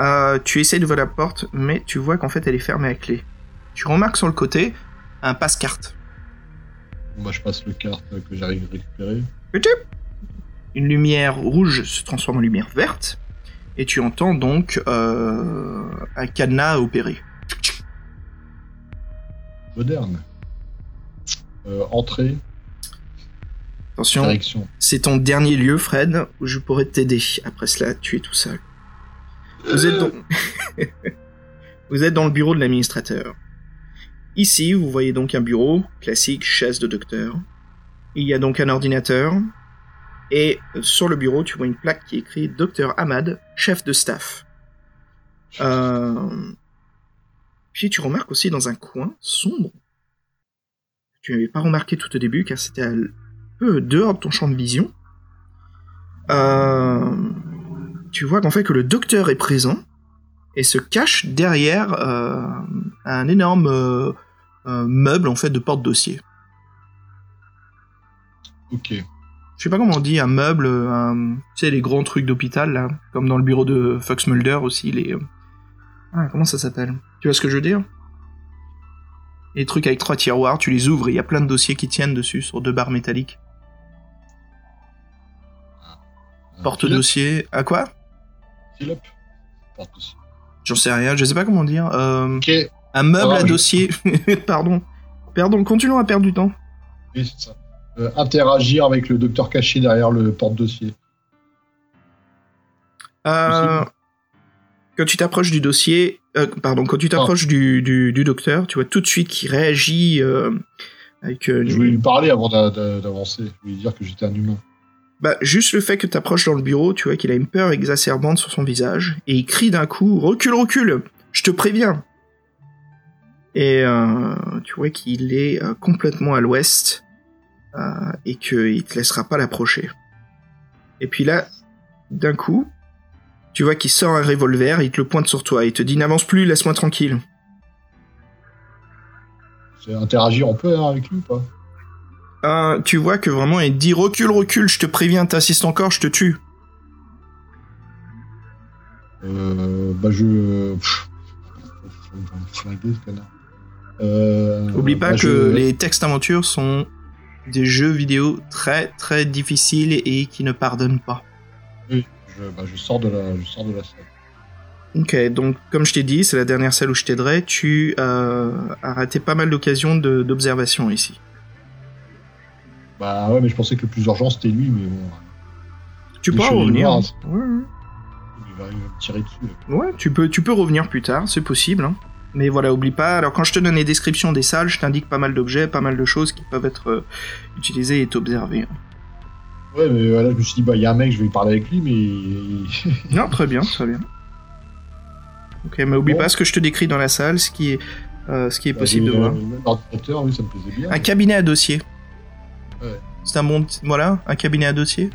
Euh, Tu essaies d'ouvrir la porte, mais tu vois qu'en fait elle est fermée à clé. Tu remarques sur le côté un passe-carte. Bah, je passe le carte que j'arrive à récupérer. Une lumière rouge se transforme en lumière verte, et tu entends donc euh, un cadenas opérer. Moderne. Euh, entrée, Attention, direction. c'est ton dernier lieu, Fred, où je pourrais t'aider. Après cela, tu es tout seul. Vous êtes, donc... vous êtes dans le bureau de l'administrateur. Ici, vous voyez donc un bureau, classique chaise de docteur. Il y a donc un ordinateur. Et sur le bureau, tu vois une plaque qui écrit Docteur Ahmad, chef de staff. Euh... Puis tu remarques aussi dans un coin sombre. Tu n'avais pas remarqué tout au début car c'était un peu dehors de ton champ de vision. Euh... Tu vois qu'en fait que le docteur est présent et se cache derrière euh, un énorme euh, euh, meuble en fait de porte-dossier. Ok. Je sais pas comment on dit, un meuble, un... tu sais, les grands trucs d'hôpital, là, comme dans le bureau de Fox Mulder aussi, les... Ah, comment ça s'appelle? Tu vois ce que je veux dire? Les trucs avec trois tiroirs, tu les ouvres et il y a plein de dossiers qui tiennent dessus sur deux barres métalliques. porte-dossier. À quoi? Seal up. J'en sais rien, je sais pas comment dire. Euh, un meuble Ah, à dossier. Pardon. Pardon, continuons à perdre du temps. oui, c'est ça. Euh, interagir avec le docteur caché derrière le porte-dossier. Euh, quand tu t'approches du dossier, euh, pardon, quand tu t'approches du, du, du docteur, tu vois tout de suite qu'il réagit euh, avec euh, Je voulais lui parler avant d'a- d'a- d'avancer. Je voulais lui dire que j'étais un humain. Bah, juste le fait que tu approches dans le bureau, tu vois qu'il a une peur exacerbante sur son visage et il crie d'un coup "Recule, recule Je te préviens." Et euh, tu vois qu'il est euh, complètement à l'ouest euh, et qu'il te laissera pas l'approcher. Et puis là, d'un coup, tu vois qu'il sort un revolver, il te le pointe sur toi, il te dit n'avance plus, laisse-moi tranquille. Interagir, on peut avec lui ou pas? Euh, tu vois que vraiment il dit recule, recule, je te préviens, t'insistes encore, je te tue. euh, Bah je. Pff. Euh, Oublie pas bah, que je- les textes aventures sont des jeux vidéo très très difficiles et qui ne pardonnent pas. Oui, je, bah, je sors de la, je sors de la salle. Ok, donc comme je t'ai dit, c'est la dernière salle où je t'aiderai. Tu euh, as raté pas mal d'occasions d'observation ici. Bah ouais, mais je pensais que le plus urgent c'était lui, mais bon, Tu allé revenir. Ouais, ouais. il va, me tirer dessus. Ouais, tu peux, tu peux revenir plus tard, c'est possible. hein. Mais voilà, oublie pas. Alors quand je te donne les descriptions des salles, je t'indique pas mal d'objets, pas mal de choses qui peuvent être euh, utilisées et observées. hein. Ouais, mais voilà, je me suis dit, bah il y a un mec, je vais parler avec lui, mais Non, très bien, très bien. Ok, mais oublie Bon. pas ce que je te décris dans la salle, ce qui est, euh, ce qui est Bah, possible de voir. L'ordinateur, oui, ça me plaisait bien. Un cabinet à dossier. Ouais. C'est un bon, petit- voilà, un cabinet à dossier.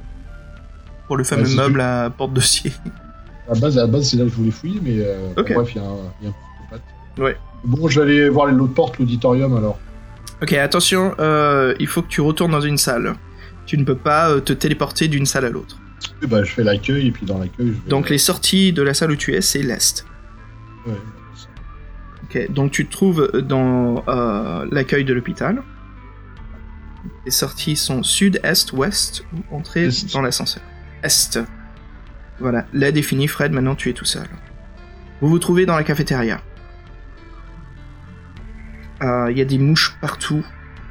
Pour le fameux meuble à porte-dossier. À la base, à la base, c'est là que je voulais fouiller, mais euh, bref, il y a un, il y a un psychopathe. Ouais. Bon, je vais aller voir l'autre porte, l'auditorium alors. Ok, attention, euh, il faut que tu retournes dans une salle. Tu ne peux pas euh, te téléporter d'une salle à l'autre. Et bah, je fais l'accueil, et puis dans l'accueil, je vais. Donc les sorties de la salle où tu es, c'est l'est. Ouais, Ok, donc tu te trouves dans euh, l'accueil de l'hôpital. Les sorties sont sud, est, ouest ou entrée Est. dans l'ascenseur. Est. Voilà, l'aide est finie, Fred, maintenant tu es tout seul. Vous vous trouvez dans la cafétéria. Euh, Il y a des mouches partout.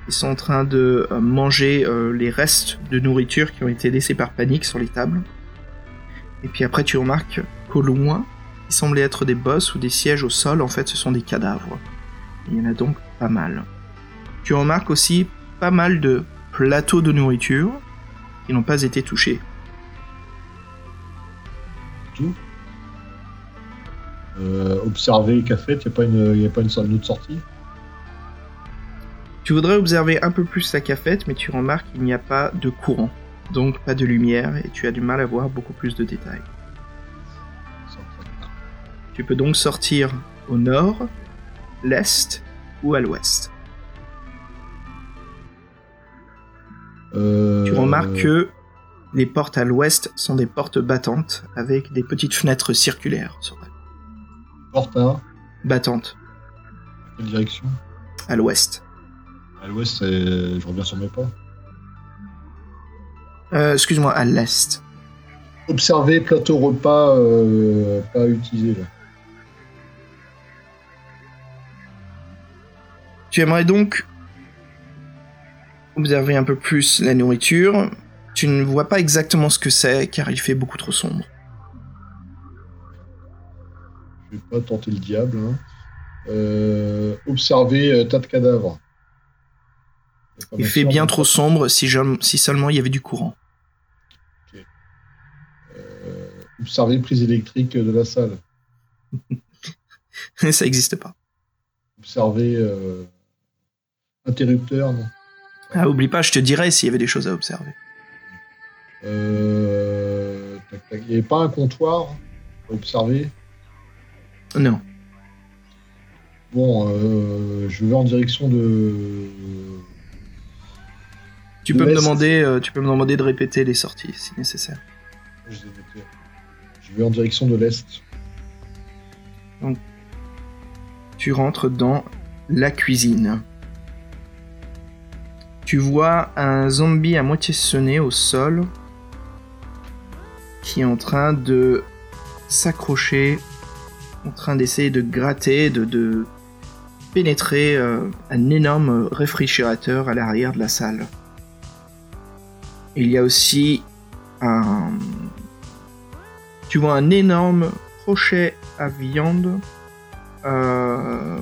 Ils sont en train de euh, manger euh, les restes de nourriture qui ont été laissés par panique sur les tables. Et puis après, tu remarques qu'au loin, il semblait être des bosses ou des sièges au sol, en fait, ce sont des cadavres. Il y en a donc pas mal. Tu remarques aussi pas mal de plateaux de nourriture qui n'ont pas été touchés. tout. Euh, observer café, il n'y a pas une, y a pas une, sorte- une autre sortie? Tu voudrais observer un peu plus la cafette, mais tu remarques qu'il n'y a pas de courant, donc pas de lumière, et tu as du mal à voir beaucoup plus de détails. Tu peux donc sortir au nord, l'est ou à l'ouest. Euh, Tu remarques que les portes à l'ouest sont des portes battantes avec des petites fenêtres circulaires sur elles. Porte à Battantes, quelle direction? À l'ouest. À l'ouest, je reviens sur mes pas. Euh, excuse-moi, à l'est. Observer plateau repas euh, pas utilisé là. Tu aimerais donc observer un peu plus la nourriture. Tu ne vois pas exactement ce que c'est car il fait beaucoup trop sombre. Je vais pas tenter le diable. hein. Euh, observer euh, tas de cadavres. Il fait bien trop sombre si, je- si seulement il y avait du courant. euh, observer prise électrique de la salle. Ça n'existe pas. Observer euh, interrupteur, non. Ah, oublie pas, je te dirais s'il y avait des choses à observer. Euh. Il n'y avait pas un comptoir à observer? Non. Bon, euh, je vais en direction de. Tu De peux, me demander, euh, tu peux me demander de répéter les sorties si nécessaire. Je. Je vais en direction de l'est. Tu rentres dans la cuisine. Tu vois un zombie à moitié sonné au sol. qui est en train de s'accrocher, en train d'essayer de gratter, de, pénétrer euh, un énorme réfrigérateur à l'arrière de la salle. Il y a aussi un... Tu vois un énorme crochet à viande euh,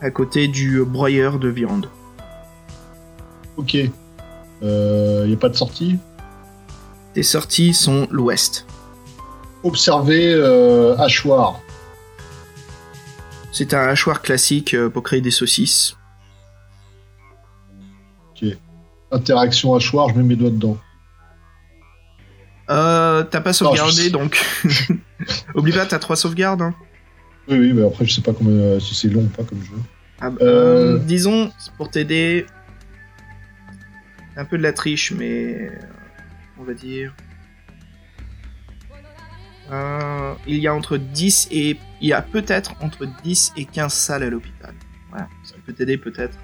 à côté du broyeur de viande. Ok. Il n'y a pas de sortie Tes sorties sont l'ouest. Observer euh, hachoir. C'est un hachoir classique euh, pour créer des saucisses. Interaction hachoir, je mets mes doigts dedans. Euh, t'as pas sauvegardé donc. Oublie pas, t'as trois sauvegardes. hein. Oui, oui, mais après, je sais pas euh, si c'est long ou pas comme jeu. Ah, bah, Euh. euh, disons, c'est pour t'aider. Un peu de la triche, mais. euh, On va dire. Euh, il y a entre 10 et. Il y a peut-être entre 10 et 15 salles à l'hôpital. Voilà, ça peut t'aider peut-être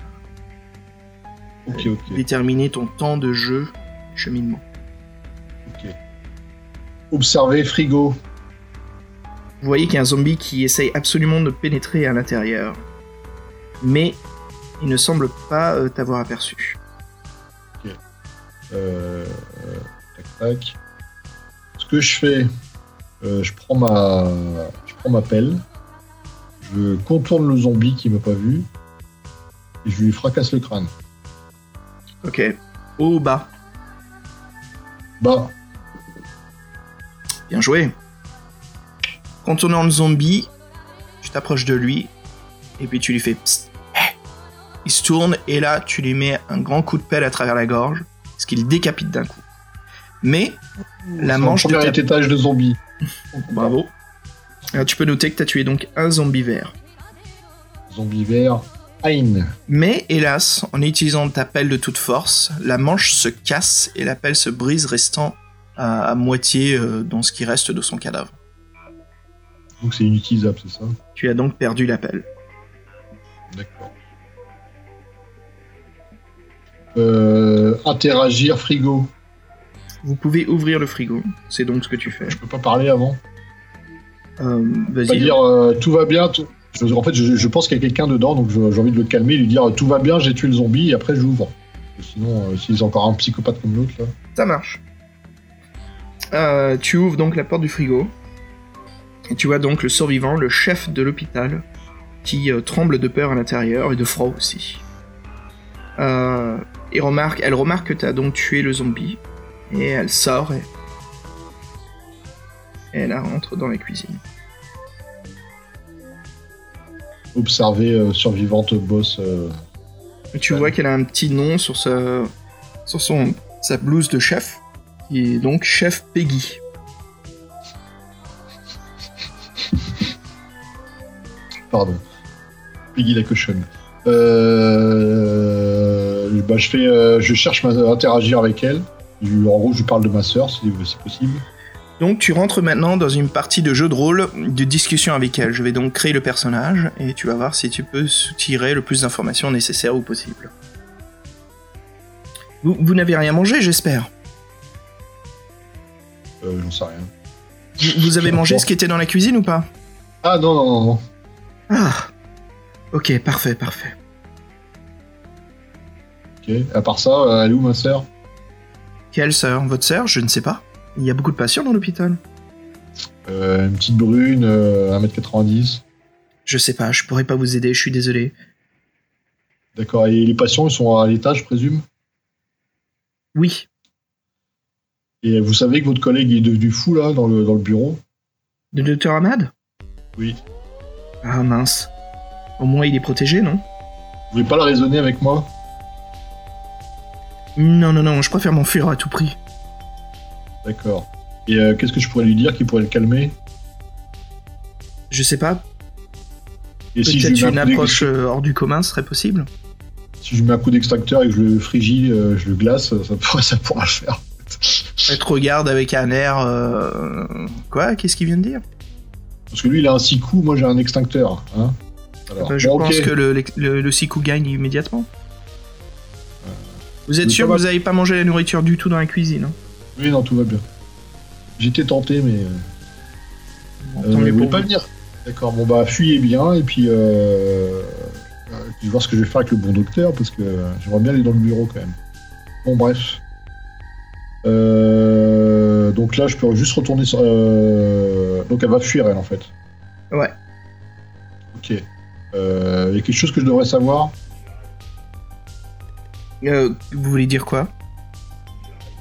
à déterminer ton temps de jeu, cheminement. ok. Observer frigo. Vous voyez qu'il y a un zombie qui essaye absolument de pénétrer à l'intérieur. Mais il ne semble pas euh, t'avoir aperçu. Euh, tac, tac. Ce que je fais, euh, je prends ma, je prends ma pelle, je contourne le zombie qui m'a pas vu, et je lui fracasse le crâne. Ok. Haut ou bas Bah, Bien joué. Contournant le zombie, tu t'approches de lui et puis tu lui fais Psst, hé Il se tourne et là tu lui mets un grand coup de pelle à travers la gorge, ce qui le décapite d'un coup. Mais la manche de ta... étage de zombie. Bravo. Alors, tu peux noter que tu as tué donc un zombie vert. Zombie vert. Hein. Mais hélas, en utilisant ta pelle de toute force, la manche se casse et la pelle se brise, restant à, à moitié euh, dans ce qui reste de son cadavre. Donc c'est inutilisable, c'est ça? Tu as donc perdu la pelle. D'accord. Euh, interagir frigo. Vous pouvez ouvrir le frigo, c'est donc ce que tu fais. Je peux pas parler avant. Euh, Vas-y. dire euh, tout va bien. tout- Je- en fait, je, je pense qu'il y a quelqu'un dedans, donc j'ai envie de le calmer, lui dire tout va bien, j'ai tué le zombie, et après j'ouvre. Sinon, euh, s'il est encore un psychopathe comme l'autre, là. Ça marche. Euh, tu ouvres donc la porte du frigo. Et tu vois donc le survivant, le chef de l'hôpital, qui tremble de peur à l'intérieur et de froid aussi. Euh, et remarque, elle remarque que tu as donc tué le zombie. Et elle sort et... et elle rentre dans la cuisine. Observer euh, survivante boss. euh, tu Ouais. vois qu'elle a un petit nom sur, sa, sur son, sa blouse de chef, qui est donc chef Peggy. Pardon. Piggy la cochonne. Euh, bah, je fais, euh, je cherche à interagir avec elle. Je- en gros, je lui parle de ma sœur, si c'est possible. Donc tu rentres maintenant dans une partie de jeu de rôle, de discussion avec elle. Je vais donc créer le personnage et tu vas voir si tu peux tirer le plus d'informations nécessaires ou possible. Vous, vous n'avez rien mangé, j'espère? Euh, J'en sais rien. Vous, vous avez mangé ce qui était dans la cuisine ou pas? Ah non, non, non, non. Ah Ok, parfait, parfait. À part ça, euh, elle est où ma sœur? Quelle sœur? Votre sœur? Je ne sais pas. Il y a beaucoup de patients dans l'hôpital. Euh, Une petite brune, euh, 1m90. Je sais pas, je pourrais pas vous aider, je suis désolé. D'accord. Et les patients, ils sont à l'étage, je présume? Oui, Et vous savez que votre collègue est devenu fou, là, dans le, dans le bureau? Le docteur Ahmad? Oui. Ah mince. Au moins il est protégé, non? Vous voulez pas la raisonner avec moi? Non, non, non, je préfère m'enfuir à tout prix. D'accord. Et euh, qu'est-ce que je pourrais lui dire qui pourrait le calmer? Je sais pas, Et si je, peut-être une approche euh, hors du commun serait possible. si je mets un coup d'extracteur et que je le frigis, euh, je le glace, ça pourra, ça pourra le faire. Elle te regarde avec un air... euh, Quoi? Qu'est-ce qu'il vient de dire? Parce que lui, il a un six coups, moi j'ai un extincteur. Hein Alors, Je pense que le, le, gagne immédiatement. Vous êtes mais sûr que vous n'avez pas mangé la nourriture du tout dans la cuisine hein? Oui, non, tout va bien. J'étais tenté, mais. euh, Bon, Euh, pour pas venir D'accord, bon bah fuyez bien et puis euh, euh, je vais voir ce que je vais faire avec le bon docteur parce que euh, j'aimerais bien aller dans le bureau quand même. Bon bref. Euh, donc là je peux juste retourner sur... euh, donc elle va fuir elle en fait. Ouais. Ok. Euh, Il y a quelque chose que je devrais savoir. Euh, vous voulez dire quoi?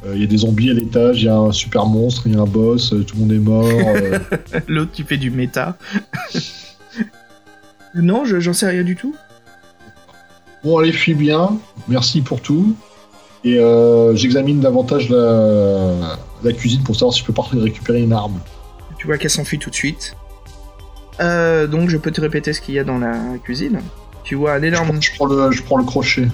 Euh, Il y a des zombies à l'étage, il y a un super monstre, il y a un boss, euh, tout le monde est mort. euh, L'autre qui fait du méta. non, je- j'en sais rien du tout. Bon, allez, fuis bien. Merci pour tout. Et j'examine davantage la... la cuisine pour savoir si je peux pas récupérer une arme. Tu vois qu'elle s'enfuit tout de suite. Euh, donc je peux te répéter ce qu'il y a dans la cuisine. Tu vois un Je énorme... prends, je prends le, je prends le crochet.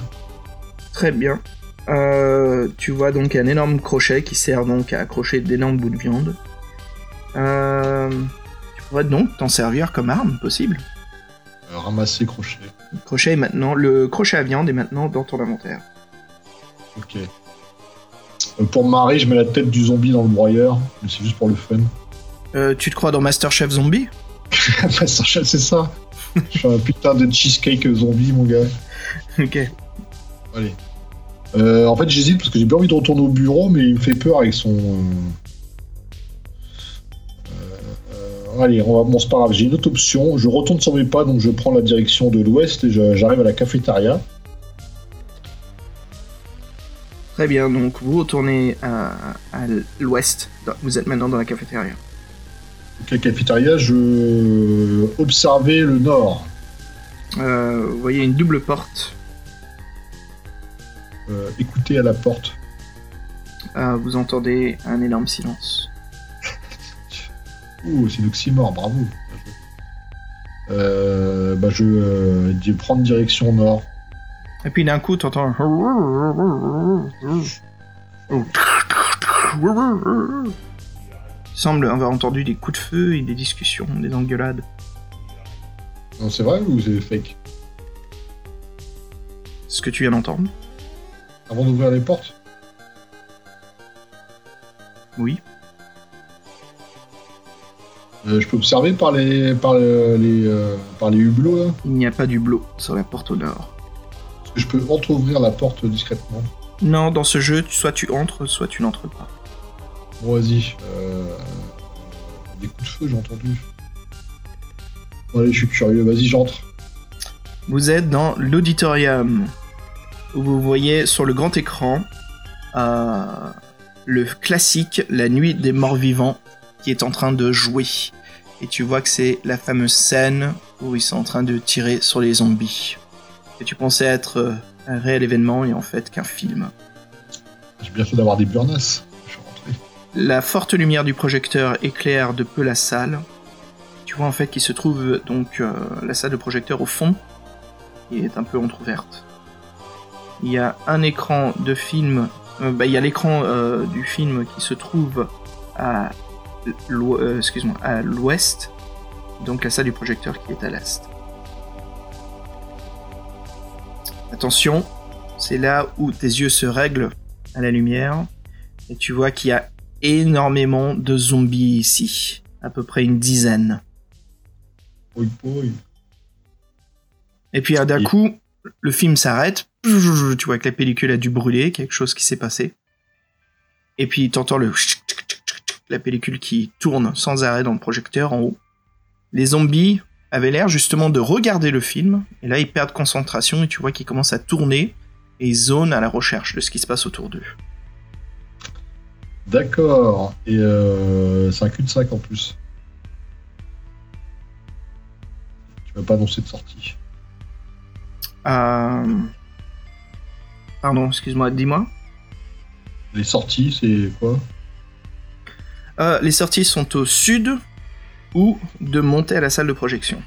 Très bien. Euh, tu vois donc un énorme crochet qui sert donc à accrocher d'énormes bouts de viande. Euh, tu pourrais donc t'en servir comme arme possible. Euh, ramasser crochet. Le crochet est maintenant, le crochet à viande est maintenant dans ton inventaire. Ok. Pour me marrer, je mets la tête du zombie dans le broyeur. Mais c'est juste pour le fun. Tu te crois dans Masterchef Zombie? Ça, c'est ça. Je fais un putain de cheesecake zombie, mon gars. Ok. Allez. Euh, en fait, j'hésite parce que j'ai bien envie de retourner au bureau, mais il me fait peur avec son. euh, euh, allez, on va... bon, c'est pas grave, j'ai une autre option. Je retourne sur mes pas, donc je prends la direction de l'ouest et j'arrive à la cafétéria. Très bien, donc vous retournez à, à l'ouest. Vous êtes maintenant dans la cafétéria. Donc, la cafétéria, je observais le nord. Euh, vous voyez une double porte. Euh, écoutez à la porte. Euh, vous entendez un énorme silence. Ouh, c'est l'oxymore, bravo. Euh, bah, je euh, dis prendre direction nord. Et puis d'un coup, t'entends. Il semble avoir entendu des coups de feu et des discussions, des engueulades. Non, c'est vrai ou c'est fake? Ce que tu viens d'entendre Avant d'ouvrir les portes Oui. Euh, je peux observer par les par le- les euh, par les hublots là Il n'y a pas d'hublot sur la porte au nord. Est-ce que je peux entrouvrir la porte discrètement Non, dans ce jeu, soit tu entres, soit tu n'entres pas. Bon vas-y. Euh, des coups de feu j'ai entendu. Bon, allez je suis curieux, vas-y j'entre. Vous êtes dans l'auditorium, où vous voyez sur le grand écran euh, le classique La Nuit des Morts Vivants qui est en train de jouer. Et tu vois que c'est la fameuse scène où ils sont en train de tirer sur les zombies. Et tu pensais être euh, un réel événement et en fait qu'un film. J'ai bien fait d'avoir des burnasses. Je suis rentré. La forte lumière du projecteur éclaire de peu la salle. Tu vois en fait qu'il se trouve donc euh, la salle de projecteur au fond, qui est un peu entrouverte. Il y a un écran de film, euh, bah, il y a l'écran euh, du film qui se trouve à euh, l'ouest, donc la salle du projecteur qui est à l'est. Attention, c'est là où tes yeux se règlent à la lumière et tu vois qu'il y a énormément de zombies ici, à peu près une dizaine. Et puis d'un coup, le film s'arrête. Tu vois que la pellicule a dû brûler, quelque chose qui s'est passé. Et puis t'entends le la pellicule qui tourne sans arrêt dans le projecteur en haut. Les zombies avaient l'air justement de regarder le film, et là ils perdent concentration et tu vois qu'ils commencent à tourner et ils zonent à la recherche de ce qui se passe autour d'eux. D'accord. Et euh, c'est un cul-de-sac en plus. Tu vas pas annoncer de sortie. Euh... Pardon, excuse-moi, dis-moi. Les sorties, c'est quoi Euh, les sorties sont au sud ou de monter à la salle de projection.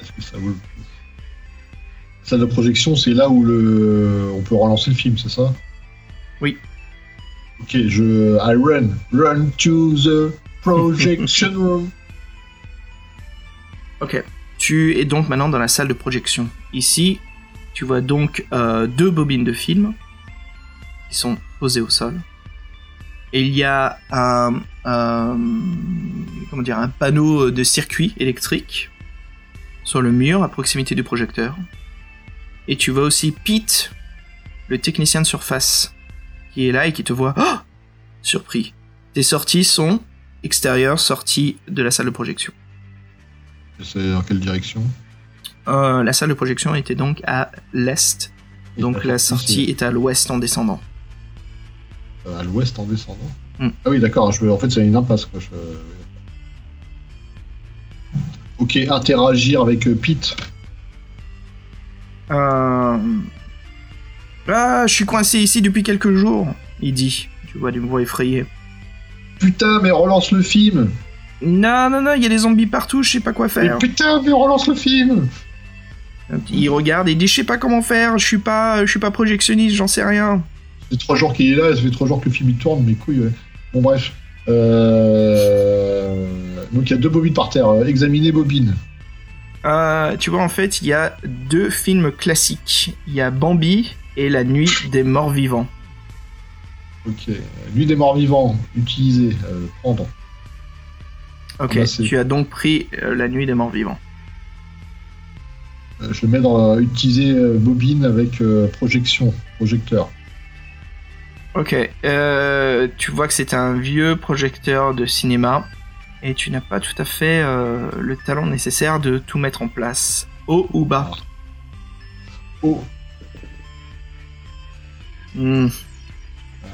Est-ce que ça vaut le coup? Salle de projection, c'est là où le... on peut relancer le film, c'est ça? Oui. Ok, je. I run. Run to the projection room. Ok. Tu es donc maintenant dans la salle de projection. Ici, tu vois donc euh, deux bobines de film. qui sont posés au sol. Et il y a un, un- comment dire, un panneau de circuit électrique sur le mur à proximité du projecteur. Et tu vois aussi Pete, le technicien de surface, qui est là et qui te voit Oh surpris. Tes sorties sont extérieures, sorties de la salle de projection. C'est dans quelle direction? Euh, la salle de projection était donc à l'est, Et donc la sortie est à l'ouest en descendant. euh, À l'ouest en descendant? Hmm. Ah oui, d'accord. Je... En fait, c'est une impasse. Quoi. Je- Ok, interagir avec euh, Pete. Euh... Ah, je suis coincé ici depuis quelques jours, il dit. Tu vois d'une voix effrayée. Putain, mais relance le film Non, non, non, il y a des zombies partout, je sais pas quoi Mais faire. putain, mais relance le film Il regarde et il dit, je sais pas comment faire, je suis pas, je suis pas projectionniste, j'en sais rien. Ça fait trois jours qu'il est là, ça fait trois jours que le film il tourne, mes couilles, ouais. Bon, bref. Euh... Donc, il y a deux bobines par terre. Euh, Examiner bobine. Euh, tu vois, en fait, il y a deux films classiques. Il y a Bambi et La Nuit des Morts Vivants. Ok. Nuit des morts vivants. Utiliser. Euh, prendre. Ok, tu as donc pris euh, La Nuit des Morts Vivants. Euh, je le mets dans euh, utiliser euh, bobine avec projection. Projecteur. Ok, tu vois que c'est un vieux projecteur de cinéma et tu n'as pas tout à fait le talent nécessaire de tout mettre en place. Haut ou bas? Oh. Hmm.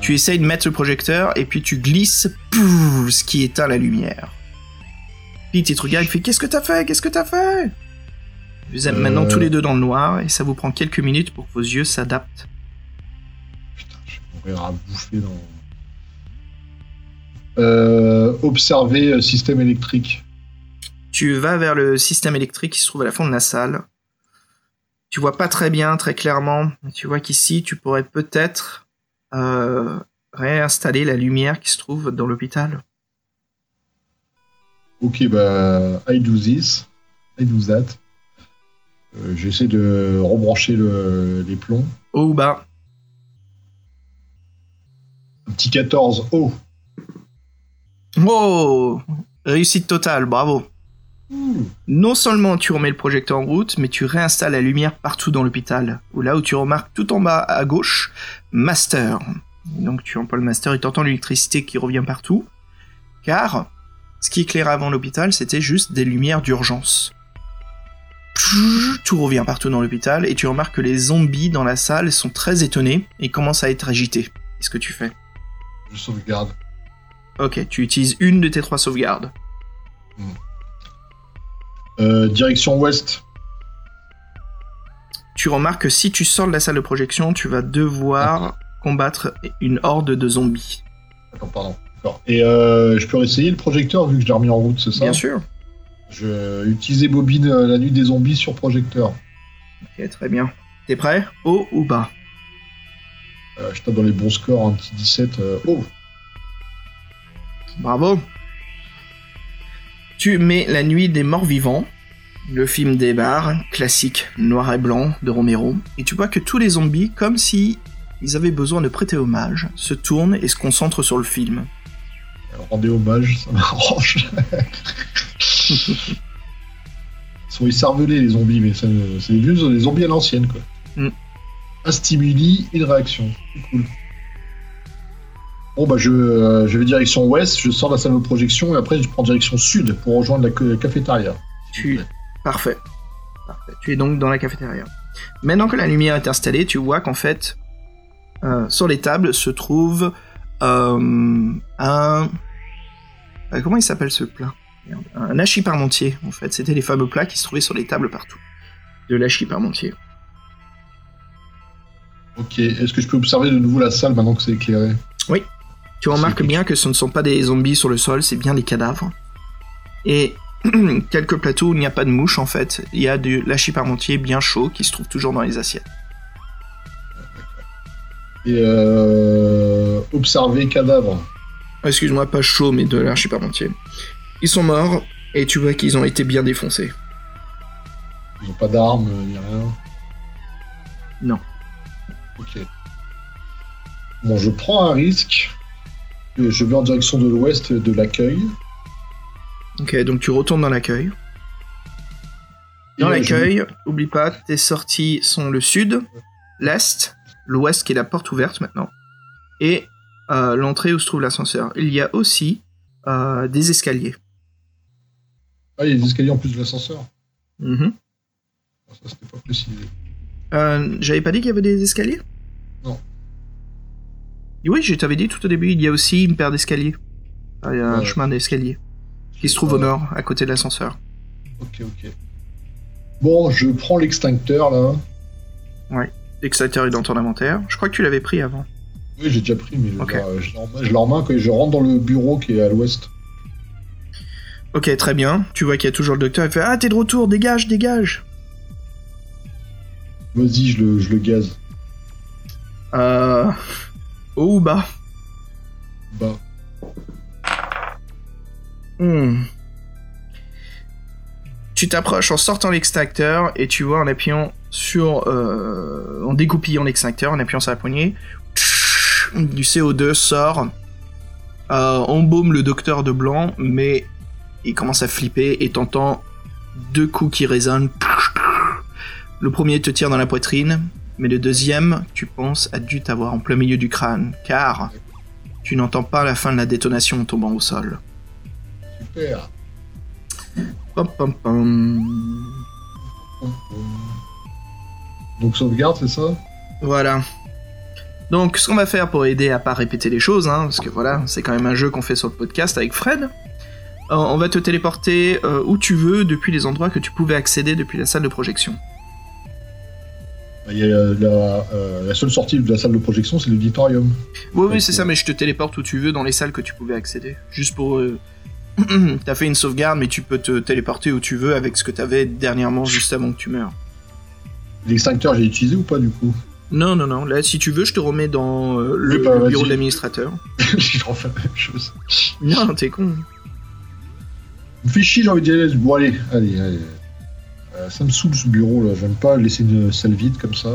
Tu essayes de mettre le projecteur et puis tu glisses, pouf, ce qui éteint la lumière. Il te regarde, il fait Qu'est-ce que t'as fait? Qu'est-ce que t'as fait? Vous êtes Euh. maintenant tous les deux dans le noir et ça vous prend quelques minutes pour que vos yeux s'adaptent. Putain, je vais mourir à bouffer dans. Euh, observer euh, système électrique. Tu vas vers le système électrique qui se trouve à la fond de la salle. Tu vois pas très bien, très clairement. mais Tu vois qu'ici, tu pourrais peut-être euh, réinstaller la lumière qui se trouve dans l'hôpital. Ok, bah, I do this. I do that. Euh, J'essaie de rebrancher le- les plombs. Haut ou bas Un petit 14. Oh Oh Réussite totale, bravo. Non seulement tu remets le projecteur en route, mais tu réinstalles la lumière partout dans l'hôpital. Ou là où tu remarques tout en bas à gauche, Master. Donc tu emploies le Master et t'entends l'électricité qui revient partout. Car ce qui éclairait avant l'hôpital, c'était juste des lumières d'urgence. Tout revient partout dans l'hôpital et tu remarques que les zombies dans la salle sont très étonnés et commencent à être agités. Qu'est-ce que tu fais? Je sauvegarde. Ok, tu utilises une de tes trois sauvegardes. Euh, direction ouest. tu remarques que si tu sors de la salle de projection, tu vas devoir combattre une horde de zombies. Attends, pardon. D'accord. Et euh, je peux réessayer le projecteur vu que je l'ai remis en route, c'est ça Bien sûr. Je utiliser bobine euh, la nuit des zombies sur projecteur. Ok, très bien. T'es prêt? Haut ou bas? Euh, je tape dans les bons scores, un petit 17. euh, oh Bravo. Tu mets La Nuit des Morts Vivants, le film des bars, classique noir et blanc de Romero, et tu vois que tous les zombies, comme si ils avaient besoin de prêter hommage, se tournent et se concentrent sur le film. Rendez hommage, ça m'arrange. Ils sont écervelés les zombies, mais c'est des vieux les zombies à l'ancienne quoi. Mm. Un stimuli, une réaction. C'est cool. Bon bah je, euh, je vais direction ouest, je sors de la salle de projection et après je prends direction sud pour rejoindre la ca- cafétéria. Tu... Parfait. Parfait. Tu es donc dans la cafétéria. Maintenant que la lumière est installée, tu vois qu'en fait, euh, sur les tables se trouve euh, un... euh, comment il s'appelle ce plat Merde. Un hachis parmentier, en fait. C'était les fameux plats qui se trouvaient sur les tables partout. De l'hachis parmentier. Ok, est-ce que je peux observer de nouveau la salle maintenant que c'est éclairé Tu remarques bien que ce ne sont pas des zombies sur le sol, c'est bien des cadavres. Et quelques plateaux où il n'y a pas de mouche en fait. Il y a de l'hachis parmentier bien chaud qui se trouve toujours dans les assiettes. Et euh, observer cadavre. Excuse-moi, pas chaud, mais de l'hachis parmentier. Ils sont morts et tu vois qu'ils ont été bien défoncés. Ils ont pas d'armes, ni rien. Non. Ok. Bon, je prends un risque. Je vais en direction de l'ouest de l'accueil. Ok, donc tu retournes dans l'accueil. Dans euh, l'accueil, oublie pas, tes sorties sont le sud, l'est, l'ouest qui est la porte ouverte maintenant, et euh, l'entrée où se trouve l'ascenseur. Il y a aussi euh, des escaliers. Ah, il y a des escaliers en plus de l'ascenseur. Ah, Ça, c'était pas précisé. Euh, J'avais pas dit qu'il y avait des escaliers? Non. Oui, je t'avais dit tout au début, il y a aussi une paire d'escaliers. Ah, Il y a un Ouais. chemin d'escalier qui se trouve au Ouais. nord, à côté de l'ascenseur. Ok, ok. Bon, je prends l'extincteur là. L'extincteur est dans ton inventaire. Je crois que tu l'avais pris avant. Oui, j'ai déjà pris, mais je, Ok. l'ai- je l'ai en main- quand je rentre dans le bureau qui est à l'ouest. Ok, très bien. Tu vois qu'il y a toujours le docteur. Il fait Ah, t'es de retour, dégage, dégage. Vas-y, je le, je le gaz. Euh. Haut ou bas? Bah, Hmm. Tu t'approches en sortant l'extracteur et tu vois en appuyant sur. euh, en dégoupillant l'extracteur, en appuyant sur la poignée, du CO2 sort. Euh, embaume le docteur de blanc, mais il commence à flipper et t'entends deux coups qui résonnent. Le premier te tire dans la poitrine, mais le deuxième, tu penses, a dû t'avoir en plein milieu du crâne, car tu n'entends pas la fin de la détonation en tombant au sol. super. Pom, pom, pom. Donc sauvegarde, c'est ça? Voilà. Donc, ce qu'on va faire pour aider à pas répéter les choses, hein, parce que voilà, c'est quand même un jeu qu'on fait sur le podcast avec Fred. euh, on va te téléporter euh, où tu veux depuis les endroits que tu pouvais accéder depuis la salle de projection. Il y a la, euh, la seule sortie de la salle de projection, c'est l'auditorium. Oui, oui, c'est ça, mais je te téléporte où tu veux dans les salles que tu pouvais accéder. Juste pour. euh, T'as fait une sauvegarde, mais tu peux te téléporter où tu veux avec ce que t'avais dernièrement, juste avant que tu meurs. L'extincteur, j'ai utilisé ou pas du coup? Non, non, non. Là, si tu veux, je te remets dans euh, le, bah, le bureau de l'administrateur. Je refais la même chose. Non, t'es con. Me fait chier, j'ai envie d'y aller. Bon, allez, allez, allez. Euh, ça me saoule ce bureau là. J'aime pas laisser une salle vide comme ça.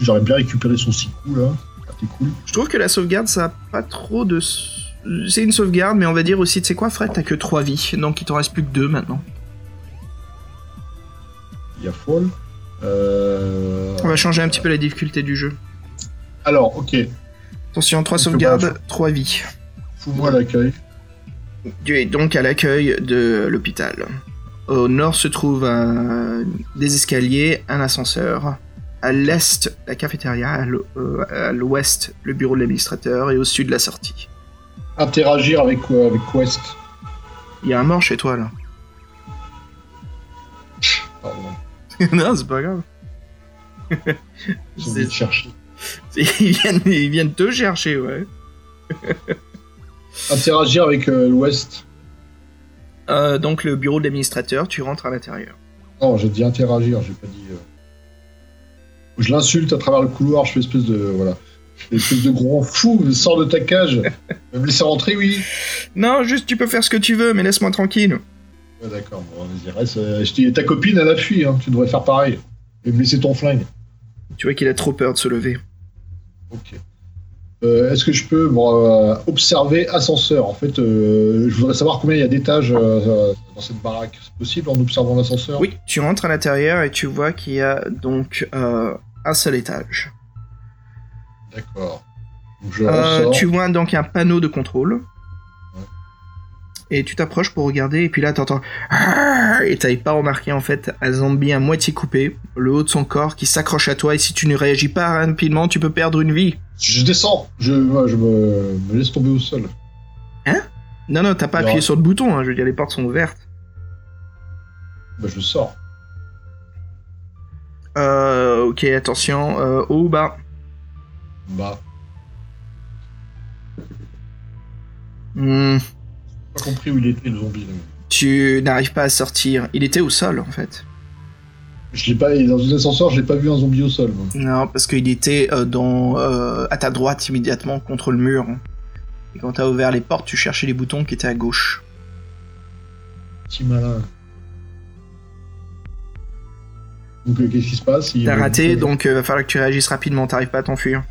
J'aurais bien récupéré son six coups là. Ah, C'était cool. Je trouve que la sauvegarde, ça a pas trop de. C'est une sauvegarde, mais on va dire aussi, tu sais quoi, Fred, t'as que 3 vies, donc il t'en reste plus que 2 maintenant. Il y a Fall. Euh... On va changer un petit peu la difficulté du jeu. Alors, ok. Attention, 3 On peut sauvegardes, pas- 3 vies. Fous-moi l'accueil. Tu es donc à l'accueil de l'hôpital. Au nord se trouvent des escaliers, un ascenseur. À l'est, la cafétéria. Euh, à l'ouest, le bureau de l'administrateur. Et au sud, la sortie. Interagir avec, euh, avec Quest. Il y a un mort chez toi, là. non, c'est pas grave. Chercher. Ils viennent, ils viennent te chercher, ouais. Interagir avec euh, l'Ouest. Euh, donc le bureau de l'administrateur, tu rentres à l'intérieur. Non, j'ai dit interagir, j'ai pas dit. euh. Je l'insulte à travers le couloir, je fais espèce de. Voilà. Espèce de gros fou, sors de ta cage. Me laisser rentrer, oui? Non, juste tu peux faire ce que tu veux, mais laisse-moi tranquille. Ouais, d'accord, bon, vas-y, reste. euh, je dis, ta copine, elle a fui, hein. tu devrais faire pareil. Et me laisser ton flingue. Tu vois qu'il a trop peur de se lever. Ok. Euh, Est-ce que je peux bon, euh, observer ascenseur? En fait, euh, je voudrais savoir combien il y a d'étages euh, dans cette baraque. C'est possible en observant l'ascenseur? Oui, tu rentres à l'intérieur et tu vois qu'il y a donc euh, un seul étage. D'accord. Donc je Euh, ressors. tu vois donc un panneau de contrôle. Et tu t'approches pour regarder, et puis là t'entends. Et t'avais pas remarqué en fait un zombie à moitié coupé, le haut de son corps qui s'accroche à toi, et si tu ne réagis pas rapidement, tu peux perdre une vie. Je descends. Je, me, me laisse tomber au sol. Non, non, t'as pas Non. appuyé sur le bouton, hein, je veux dire, les portes sont ouvertes. Bah, je sors. Euh, ok, attention, euh, haut ou bas? Bah, Hmm, pas compris où il était le zombie. Tu n'arrives pas à sortir. Il était au sol en fait. Je l'ai pas. Dans un ascenseur, j'ai pas vu un zombie au sol. moi. Non, parce qu'il était euh, dans, euh, à ta droite immédiatement contre le mur. Et quand t'as ouvert les portes, tu cherchais les boutons qui étaient à gauche. Petit malin. Donc, euh, qu'est-ce qui se passe? Il T'as raté, donc euh, va falloir que tu réagisses rapidement, t'arrives pas à t'enfuir.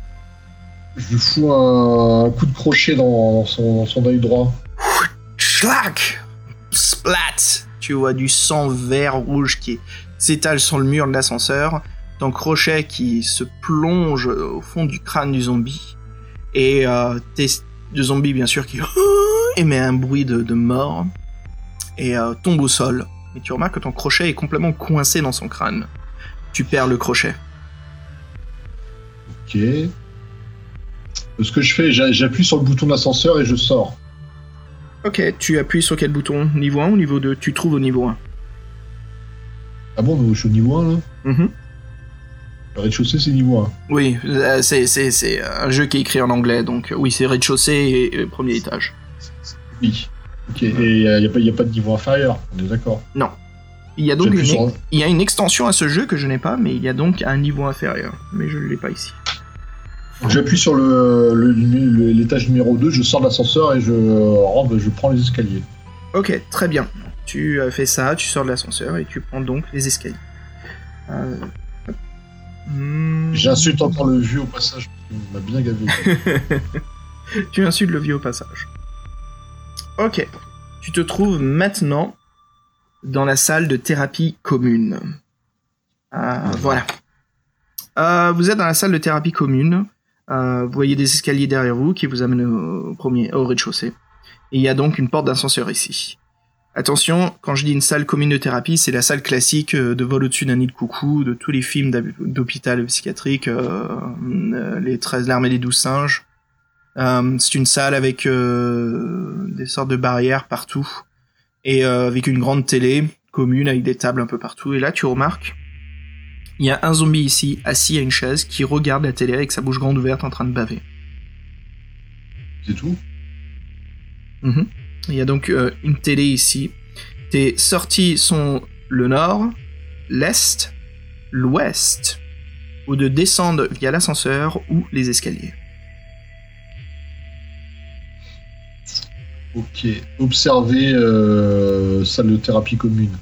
Je lui fous un coup de crochet dans son, dans son œil droit. Schlack Splat Tu vois du sang vert rouge qui s'étale sur le mur de l'ascenseur. Ton crochet qui se plonge au fond du crâne du zombie. Et euh, tes le zombie, bien sûr, qui émet un bruit de, mort. Et euh, tombe au sol. Et tu remarques que ton crochet est complètement coincé dans son crâne. Tu perds le crochet. Ok. Ce que je fais, j'a- j'appuie sur le bouton d'ascenseur et je sors. Ok, tu appuies sur quel bouton? Niveau 1 ou niveau 2 Tu trouves au niveau 1. Ah bon, je suis au niveau 1 là? Mhm. Le rez-de-chaussée c'est niveau 1. Oui, euh, c'est, c'est, c'est un jeu qui est écrit en anglais, donc euh, oui, c'est rez-de-chaussée et, et premier étage. Oui. Ok, et il n'y a, pas- y a pas de niveau inférieur, on est d'accord? Il y a donc J'appuie une, sur- il y a une extension à ce jeu que je n'ai pas, mais il y a donc un niveau inférieur. Mais je ne l'ai pas ici. J'appuie sur le- le- le- l'étage numéro 2, je sors de l'ascenseur et je rentre, je prends les escaliers. Ok, très bien. Tu as fait ça, tu sors de l'ascenseur et tu prends donc les escaliers. Euh. Hmm. J'insulte encore le vieux au passage, qu'il m'a bien gavé. tu insultes le vieux au passage. Ok. Tu te trouves maintenant dans la salle de thérapie commune. Ah, voilà. Euh, vous êtes dans la salle de thérapie commune. Euh, vous voyez des escaliers derrière vous qui vous amènent au, premier, au rez-de-chaussée. Et il y a donc une porte d'ascenseur ici. Attention, quand je dis une salle commune de thérapie, c'est la salle classique euh, de vol au-dessus d'un nid de coucou, de tous les films d'hôpital psychiatrique, euh, euh, les 13 larmes et les 12 singes. Euh, c'est une salle avec euh, des sortes de barrières partout et avec une grande télé commune avec des tables un peu partout. Et là, tu remarques, il y a un zombie ici assis à une chaise qui regarde la télé avec sa bouche grande ouverte en train de baver. C'est tout? Mhm. Il y a donc euh, une télé ici. Tes sorties sont le nord, l'est, l'ouest, ou de descendre via l'ascenseur ou les escaliers. Ok. Observer euh, salle de thérapie commune.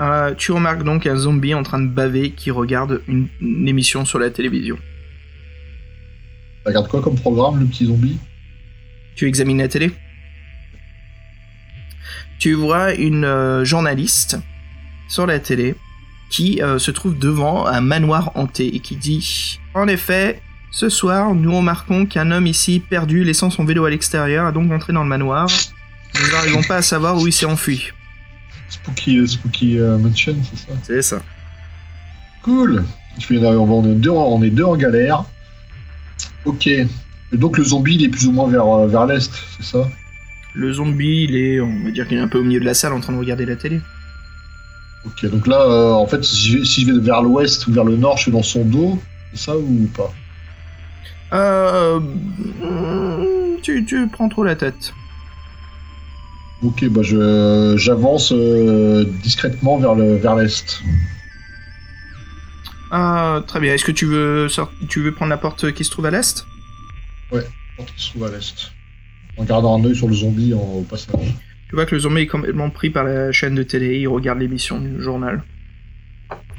Euh, tu remarques donc un zombie en train de baver qui regarde une, une émission sur la télévision. Regarde quoi comme programme, le petit zombie? Tu examines la télé? Tu vois une euh, journaliste sur la télé qui euh, se trouve devant un manoir hanté et qui dit En effet, ce soir, nous remarquons qu'un homme ici perdu laissant son vélo à l'extérieur a donc entré dans le manoir. Nous n'arrivons pas à savoir où il s'est enfui. Spooky, Spooky euh, Mansion, c'est ça C'est ça. Cool on est deux, en- on est deux en galère. Ok. Et donc le zombie, il est plus ou moins vers, euh, vers l'est, c'est ça Le zombie, il est, on va dire qu'il est un peu au milieu de la salle en train de regarder la télé. Ok, donc là, euh, en fait, si je, vais, si je vais vers l'ouest ou vers le nord, je suis dans son dos, c'est ça ou pas? Euh. Tu, tu prends trop la tête. Ok, bah je j'avance euh, discrètement vers le vers l'est. Ah, très bien. Est-ce que tu veux, tu veux prendre la porte qui se trouve à l'est? Porte qui se trouve à l'est. En gardant un œil sur le zombie en, au passage. Tu vois que le zombie est complètement pris par la chaîne de télé, il regarde l'émission du journal.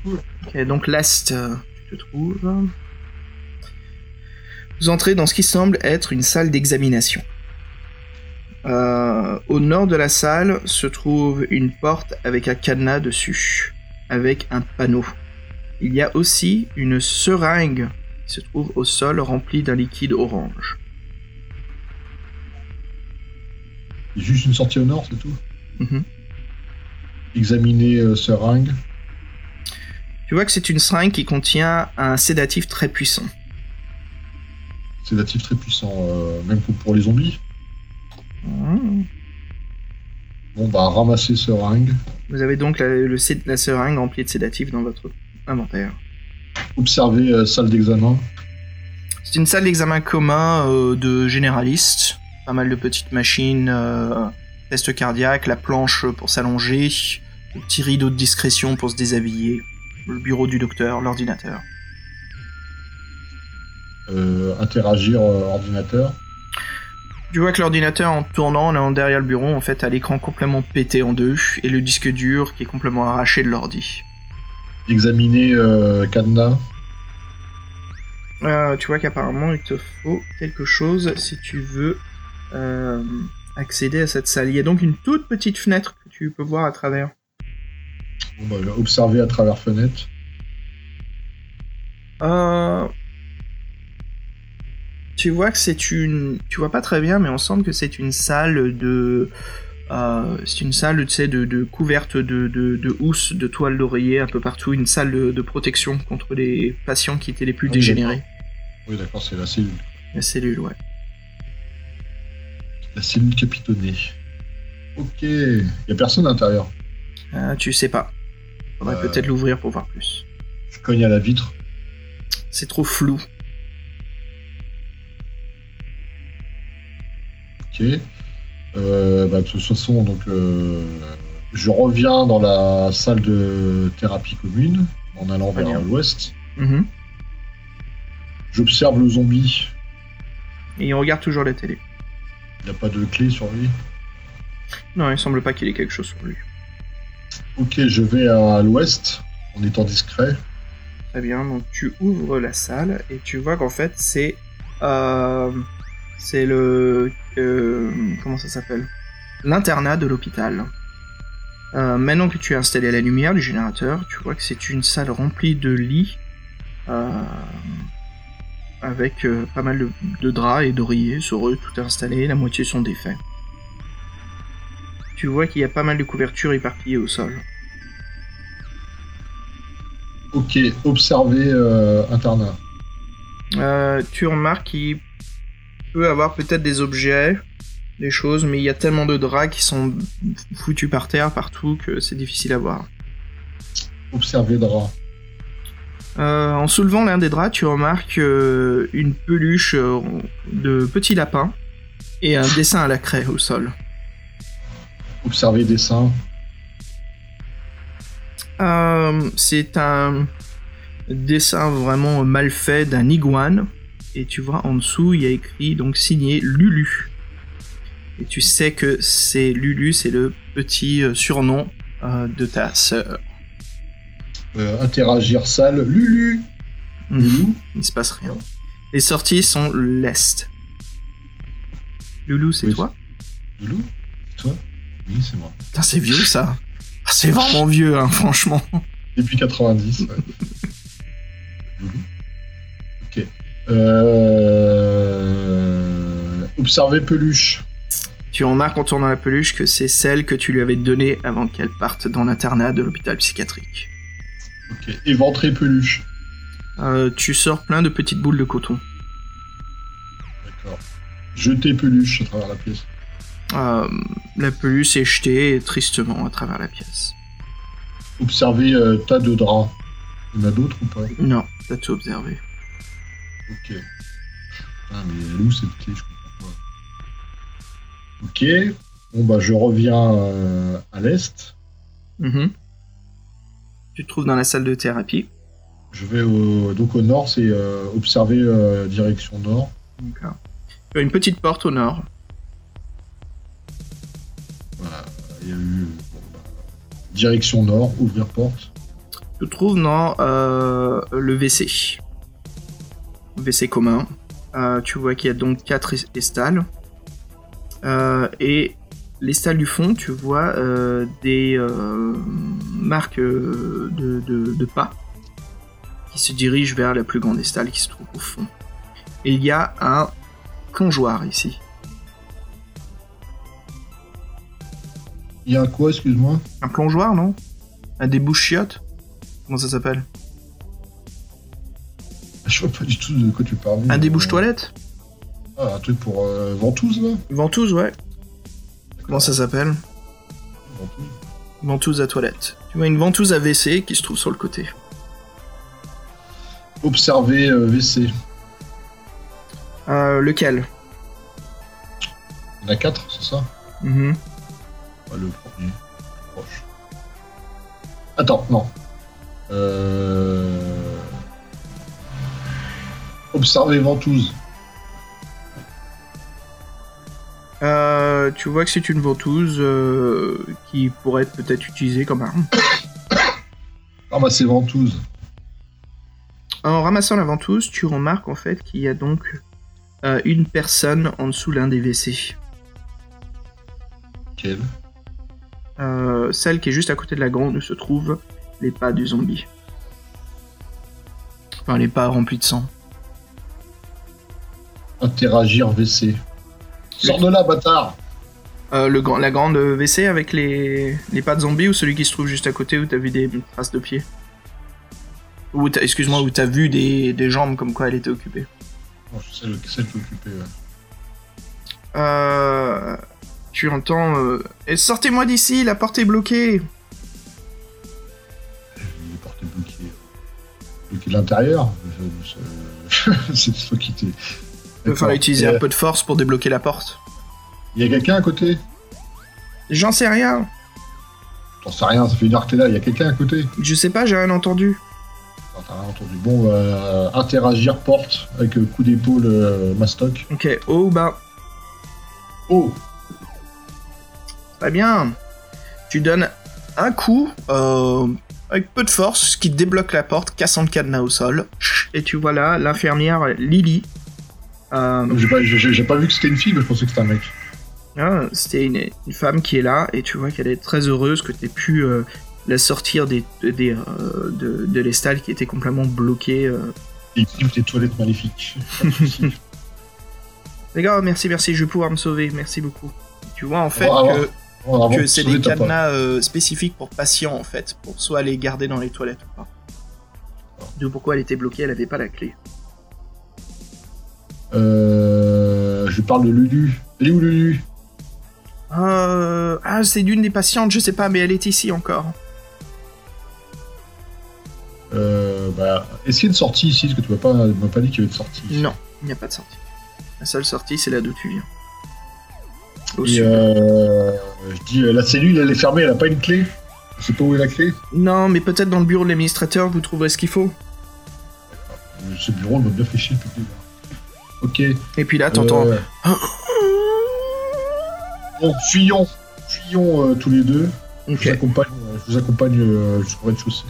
Ok, donc l'Est, euh, tu te trouves. Vous entrez dans ce qui semble être une salle d'examination. Euh, au nord de la salle se trouve une porte avec un cadenas dessus, avec un panneau. Il y a aussi une seringue qui se trouve au sol remplie d'un liquide orange. Juste une sortie au nord, c'est tout? Mhm. Examiner euh, seringue. Tu vois que c'est une seringue qui contient un sédatif très puissant. Sédatif très puissant, euh, même pour, pour les zombies? Mmh. Bon bah ramasser seringue. Vous avez donc la, le la seringue remplie de sédatifs dans votre inventaire. Observer euh, salle d'examen. C'est une salle d'examen commun euh, de généralistes. Pas mal de petites machines, euh, test cardiaque, la planche pour s'allonger, le petit rideau de discrétion pour se déshabiller, le bureau du docteur, l'ordinateur. Euh, interagir euh, ordinateur. Tu vois que l'ordinateur en tournant, en allant derrière le bureau, en fait, a l'écran complètement pété en deux et le disque dur qui est complètement arraché de l'ordi. Examiner euh, cadenas. Euh, tu vois qu'apparemment il te faut quelque chose si tu veux euh, accéder à cette salle. Il y a donc une toute petite fenêtre que tu peux voir à travers. Bon, bah, observer à travers fenêtre. Euh, tu vois que c'est une, tu vois pas très bien, mais on semble que c'est une salle de, euh, c'est une salle, tu sais, de, de couverte de, de, de housses, de toiles d'oreiller un peu partout, une salle de, de protection contre les patients qui étaient les plus Ah dégénérés. Oui, d'accord, c'est la cellule. La cellule, ouais. La cellule capitonnée. Ok. Il y a personne à l'intérieur. Euh, tu sais pas. Faudrait Euh. peut-être l'ouvrir pour voir plus. Je cogne à la vitre. C'est trop flou. Euh, bah, de toute façon, donc, euh, je reviens dans la salle de thérapie commune en allant vers l'ouest. Mhm. J'observe le zombie. Et il regarde toujours la télé. Il n'y a pas de clé sur lui? Non, il semble pas qu'il ait quelque chose sur lui. Ok, je vais à l'ouest en étant discret. Très bien, donc tu ouvres la salle et tu vois qu'en fait c'est euh, c'est le euh, comment ça s'appelle? L'internat de l'hôpital. Euh, maintenant que tu as installé la lumière du générateur, tu vois que c'est une salle remplie de lits euh, avec pas mal de, de draps et d'oreillers sur eux, tout est installé, la moitié sont défaits. Tu vois qu'il y a pas mal de couvertures éparpillées au sol. Ok, observer internat. Euh, tu remarques qu'il peut avoir peut-être des objets, des choses, mais il y a tellement de draps qui sont foutus par terre partout que c'est difficile à voir. Observer drap. Euh, en soulevant l'un des draps, tu remarques euh, une peluche euh, de petits lapins et un dessin à la craie au sol. Observer dessin. C'est un dessin vraiment mal fait d'un iguane. Et tu vois en dessous, il y a écrit donc signé Lulu. Et tu sais que c'est Lulu, c'est le petit euh, surnom euh, de ta sœur. Euh, interagir salle. Lulu. Lulu. Il se passe rien. Les sorties sont l'est. Loulou, c'est Oui. toi? Lulu? Toi? Oui, c'est moi. Putain, c'est vieux ça. Ah, C'est vraiment vieux, hein, franchement. Depuis 90. ouais. Lulu. Ok. Euh... Observer peluche. Tu remarques en tournant la peluche que c'est celle que tu lui avais donnée avant qu'elle parte dans l'internat de l'hôpital psychiatrique. Ok. Éventrer peluche. Euh, tu sors plein de petites boules de coton. D'accord. Jeter peluche à travers la pièce. Euh, la peluche est jetée tristement à travers la pièce. Observer euh, tas de draps. Il y en a d'autres ou pas? Non, t'as tout observé. Ok. Ah, mais elle est où cette clé? Je comprends pas. Ok. Bon, bah, je reviens euh, à l'est. Mhm. Tu te trouves dans la salle de thérapie. Je vais au, donc au nord, c'est euh, observer euh, direction nord. D'accord. Tu as une petite porte au nord. Voilà. Il y a eu bon, bah, direction nord, ouvrir porte. Tu te trouves dans le WC. WC commun. Euh, tu vois qu'il y a donc quatre es- estalles. Euh, et les stalles du fond, tu vois euh, des euh, marques de, de- de pas qui se dirigent vers la plus grande estalle qui se trouve au fond. Et il y a un plongeoir ici. Il y a un quoi, excuse-moi? Un plongeoir, non? Un débouche-chiotte Comment ça s'appelle? Je vois pas du tout de quoi tu parles. Un débouche-toilette Ah, un truc pour euh, ventouse, là Ventouse, ouais. Comment ça s'appelle Ventouse. Ventouse à toilette. Tu vois une ventouse à WC qui se trouve sur le côté. Observer euh, WC. Euh, lequel Il y en a quatre, c'est ça Mhm. Pas le premier. Proche. Attends, non. Euh... Observer ventouse. Euh, tu vois que c'est une ventouse euh, qui pourrait être peut-être utilisée comme arme. Ramasser ventouse. En ramassant la ventouse, tu remarques en fait qu'il y a donc euh, une personne en dessous l'un des WC. Celle qui est juste à côté de la grande où se trouvent les pas du zombie. Enfin, les pas remplis de sang. Interagir WC. Sors de là, bâtard Euh, le grand, la grande WC avec les, les pas de zombie ou celui qui se trouve juste à côté où t'as vu des traces de pieds? Ou excuse-moi, où t'as vu des, des jambes comme quoi elle était occupée? Bon, le- celle qui est occupée. ouais. Euh, tu entends euh, Et sortez-moi d'ici, la porte est bloquée Les portes bloquées. Bloquées de l'intérieur Euh, C'est toi qui t'es. Il va falloir utiliser un peu de force pour débloquer la porte. Il y a quelqu'un à côté J'en sais rien. T'en sais rien, ça fait une heure que t'es là, il y a quelqu'un à côté Je sais pas, j'ai rien entendu. T'as rien entendu. Bon, euh, interagir porte avec euh, coup d'épaule euh, mastoc. Ok, haut ou bas Oh Très bien. Tu donnes un coup euh, avec peu de force, ce qui débloque la porte, cassant le cadenas au sol. Et tu vois là l'infirmière Lily. Euh, J'ai pas, pas vu que c'était une fille, mais je pensais que c'était un mec. ah, C'était une, une femme qui est là et tu vois qu'elle est très heureuse que tu aies pu euh, la sortir des, des, euh, de, de l'estal qui était complètement bloqué. Et il des toilettes maléfiques. Les gars, merci, merci, je vais pouvoir me sauver, merci beaucoup. Tu vois en fait que, que c'est des cadenas spécifiques pour patients en fait, pour soit les garder dans les toilettes ou pas. D'où pourquoi elle était bloquée, elle avait pas la clé. Euh, je parle de Lulu. Elle est où Lulu? Euh... Ah, c'est d'une des patientes, je sais pas, mais elle est ici encore. euh, bah, Est-ce qu'il y a une sortie ici Parce que tu m'as pas, m'as pas dit qu'il y avait une sortie. ici. Non, il n'y a pas de sortie. La seule sortie, c'est là d'où tu viens. Au Et sud. euh, je dis, la cellule, elle est fermée, elle a pas une clé? Je sais pas où est la clé Non, mais peut-être dans le bureau de l'administrateur, vous trouverez ce qu'il faut. Ce bureau, il m'a bien fait chier le début. Ok. Et puis là, t'entends... Euh, Bon, fuyons. Fuyons euh, tous les deux. Je vous accompagne, euh, je vous accompagne jusqu'au rez-de-chaussée.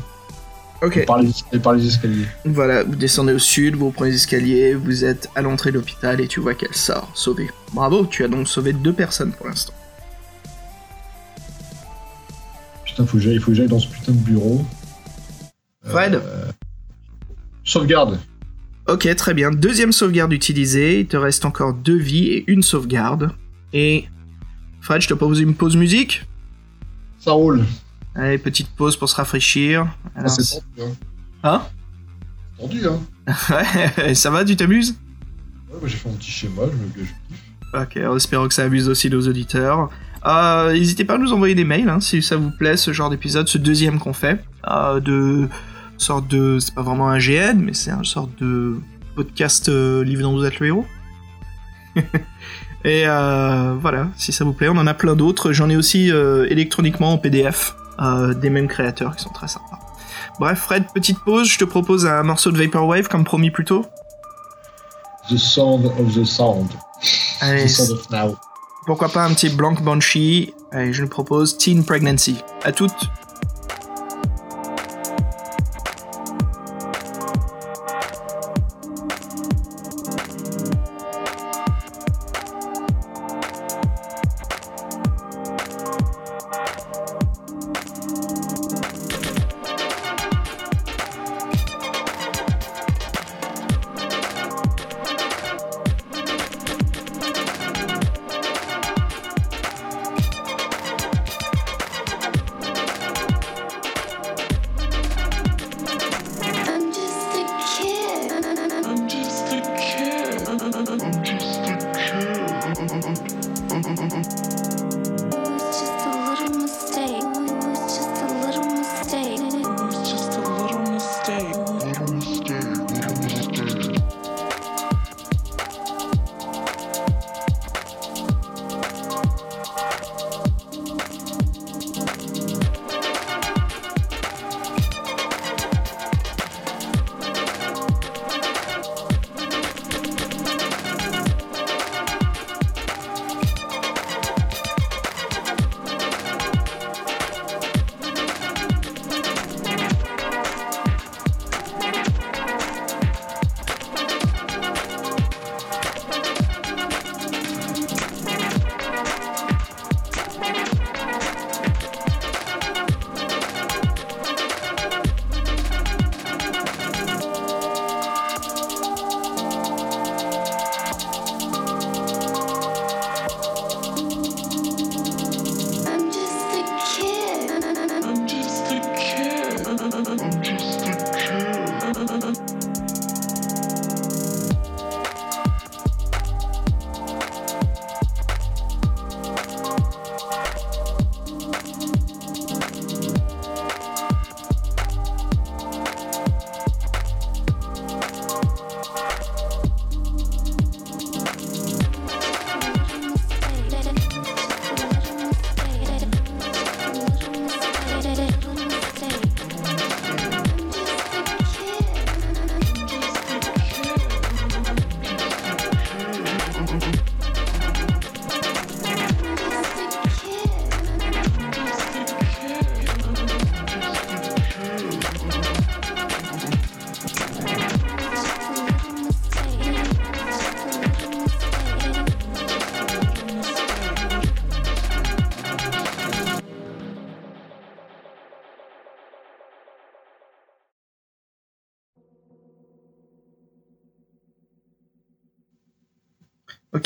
ok. Par les, par les escaliers. Voilà, vous descendez au sud, vous prenez les escaliers, vous êtes à l'entrée de l'hôpital et tu vois qu'elle sort, sauvée. Bravo, tu as donc sauvé deux personnes pour l'instant. Putain, faut que j'aille, faut que j'aille dans ce putain de bureau. Fred Euh, Sauvegarde. Ok, très bien. Deuxième sauvegarde utilisée. Il te reste encore deux vies et une sauvegarde. Et Fred, je te propose une pause musique. Ça roule. Allez, petite pause pour se rafraîchir. Ah, c'est tendu, hein. Hein Tendu, hein. Ouais, ça va, tu t'amuses? Ouais, moi, j'ai fait mon petit schéma, je me kiffe. Ok, en espérant que ça amuse aussi nos auditeurs. Euh, N'hésitez pas à nous envoyer des mails hein, si ça vous plaît ce genre d'épisode, ce deuxième qu'on fait, euh, de sorte de, c'est pas vraiment un GN, mais c'est un sorte de podcast euh, livre dont vous êtes le héros. Et euh, voilà, si ça vous plaît, on en a plein d'autres. J'en ai aussi euh, électroniquement en PDF des mêmes créateurs qui sont très sympas. Bref, Fred, petite pause. Je te propose un morceau de Vaporwave comme promis plus tôt. The sound of the sound. Allez, The sound of now. Pourquoi pas un petit Blank Banshee Allez, je nous propose Teen Pregnancy. À toutes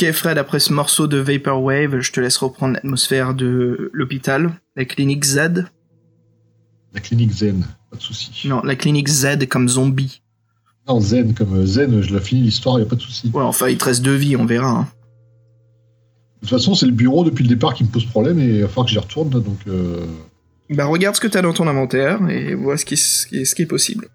Ok Fred, après ce morceau de Vaporwave, je te laisse reprendre l'atmosphère de l'hôpital, la clinique Z. La clinique Zen, pas de souci. Non, la clinique Z comme zombie. Non, Zen, comme euh, Zen, je l'ai fini l'histoire, y a pas de souci. Ouais, enfin, il te reste deux vies, on verra. hein. De toute façon, c'est le bureau depuis le départ qui me pose problème et il va falloir que j'y retourne, donc... Euh... Bah, regarde ce que t'as dans ton inventaire et vois ce qui, ce qui- ce qui est possible.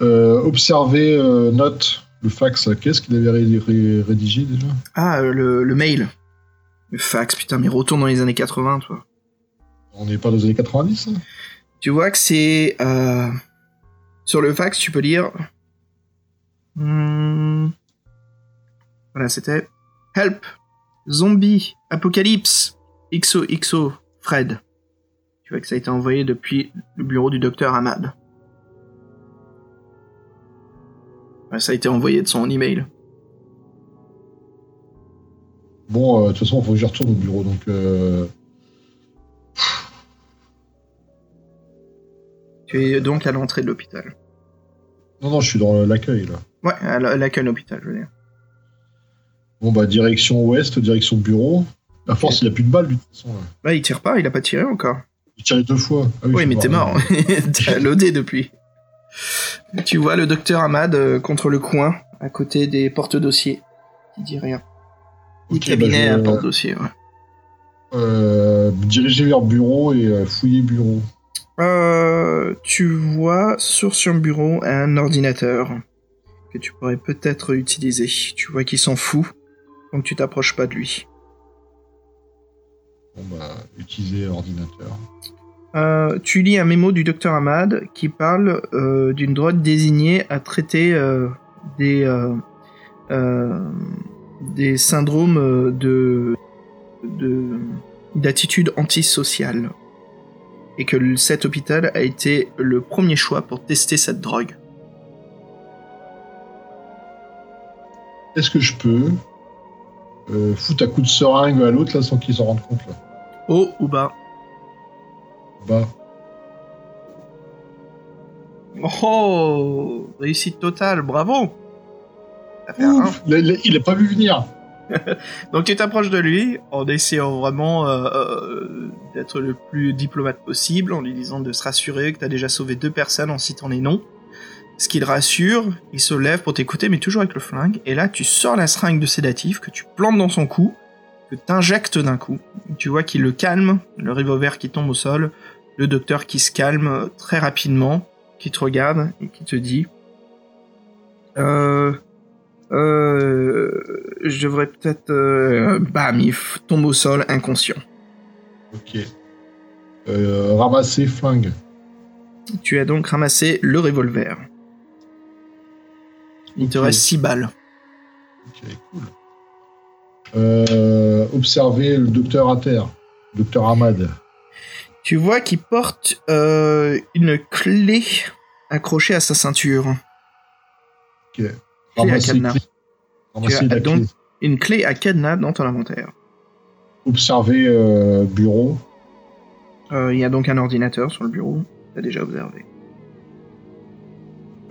Euh, observer, euh, note, le fax, euh, qu'est-ce qu'il avait ré- ré- rédigé déjà? Ah, euh, le, le mail. Le fax, putain, mais retourne dans les années 80, toi. On n'est pas dans les années 90 hein Tu vois que c'est... euh, Sur le fax, tu peux lire... Hmm. Voilà, c'était... Help Zombie Apocalypse XOXO Fred. Tu vois que ça a été envoyé depuis le bureau du docteur Ahmad. Ça a été envoyé de son email. Bon, euh, de toute façon, il faut que j'y retourne au bureau, donc... Euh... Tu es donc à l'entrée de l'hôpital. Non, non, je suis dans l'accueil, là. Ouais, à la- à l'accueil de l'hôpital, je veux dire. Bon, bah, direction ouest, direction bureau. À force, il a plus de balles, de toute façon. là. Bah, il tire pas, il a pas tiré encore. Il tiré deux fois. Ah Oui, je mais t'es mort. T'as loadé depuis. Tu vois le docteur Ahmad euh, contre le coin, à côté des porte-dossiers. Qui dit rien. Ok, cabinet bah, à je- porte-dossier, ouais. Euh, diriger vers bureau et euh, fouiller bureau. Euh, tu vois sur son bureau un ordinateur que tu pourrais peut-être utiliser. Tu vois qu'il s'en fout, donc tu t'approches pas de lui. Bon, bah, utiliser ordinateur. Euh, tu lis un mémo du docteur Ahmad qui parle euh, d'une drogue désignée à traiter euh, des, des syndromes de de- d'attitude antisociale. Et que cet hôpital a été le premier choix pour tester cette drogue. Est-ce que je peux foutre un coup de seringue à l'autre là sans qu'il s'en rende compte là? Haut ou bas? Bah, Oh Réussite totale, bravo. Ouf, il, a, il a- pas vu venir. Donc tu t'approches de lui en essayant vraiment euh, euh, d'être le plus diplomate possible, en lui disant de se rassurer que t'as déjà sauvé deux personnes en citant les noms. Ce qui le rassure, il se lève pour t'écouter, mais toujours avec le flingue. Et là, tu sors la seringue de sédatif que tu plantes dans son cou, que t'injectes d'un coup. Tu vois qu'il le calme, le revolver qui tombe au sol, le docteur qui se calme très rapidement, qui te regarde et qui te dit euh, euh, je devrais peut-être. euh, bam, il tombe au sol inconscient. Ok. Ramasser flingue. Tu as donc ramassé le revolver. Il te reste 6 balles. Ok, cool. Euh, observer le docteur à terre. Docteur Ahmad. Tu vois qu'il porte euh, une clé accrochée à sa ceinture. Ok. à Ramasser, cadenas. clé. Tu as donc- clé. Une clé à cadenas dans ton inventaire. Observer euh, bureau. Euh, Il y a donc un ordinateur sur le bureau. T'as déjà observé.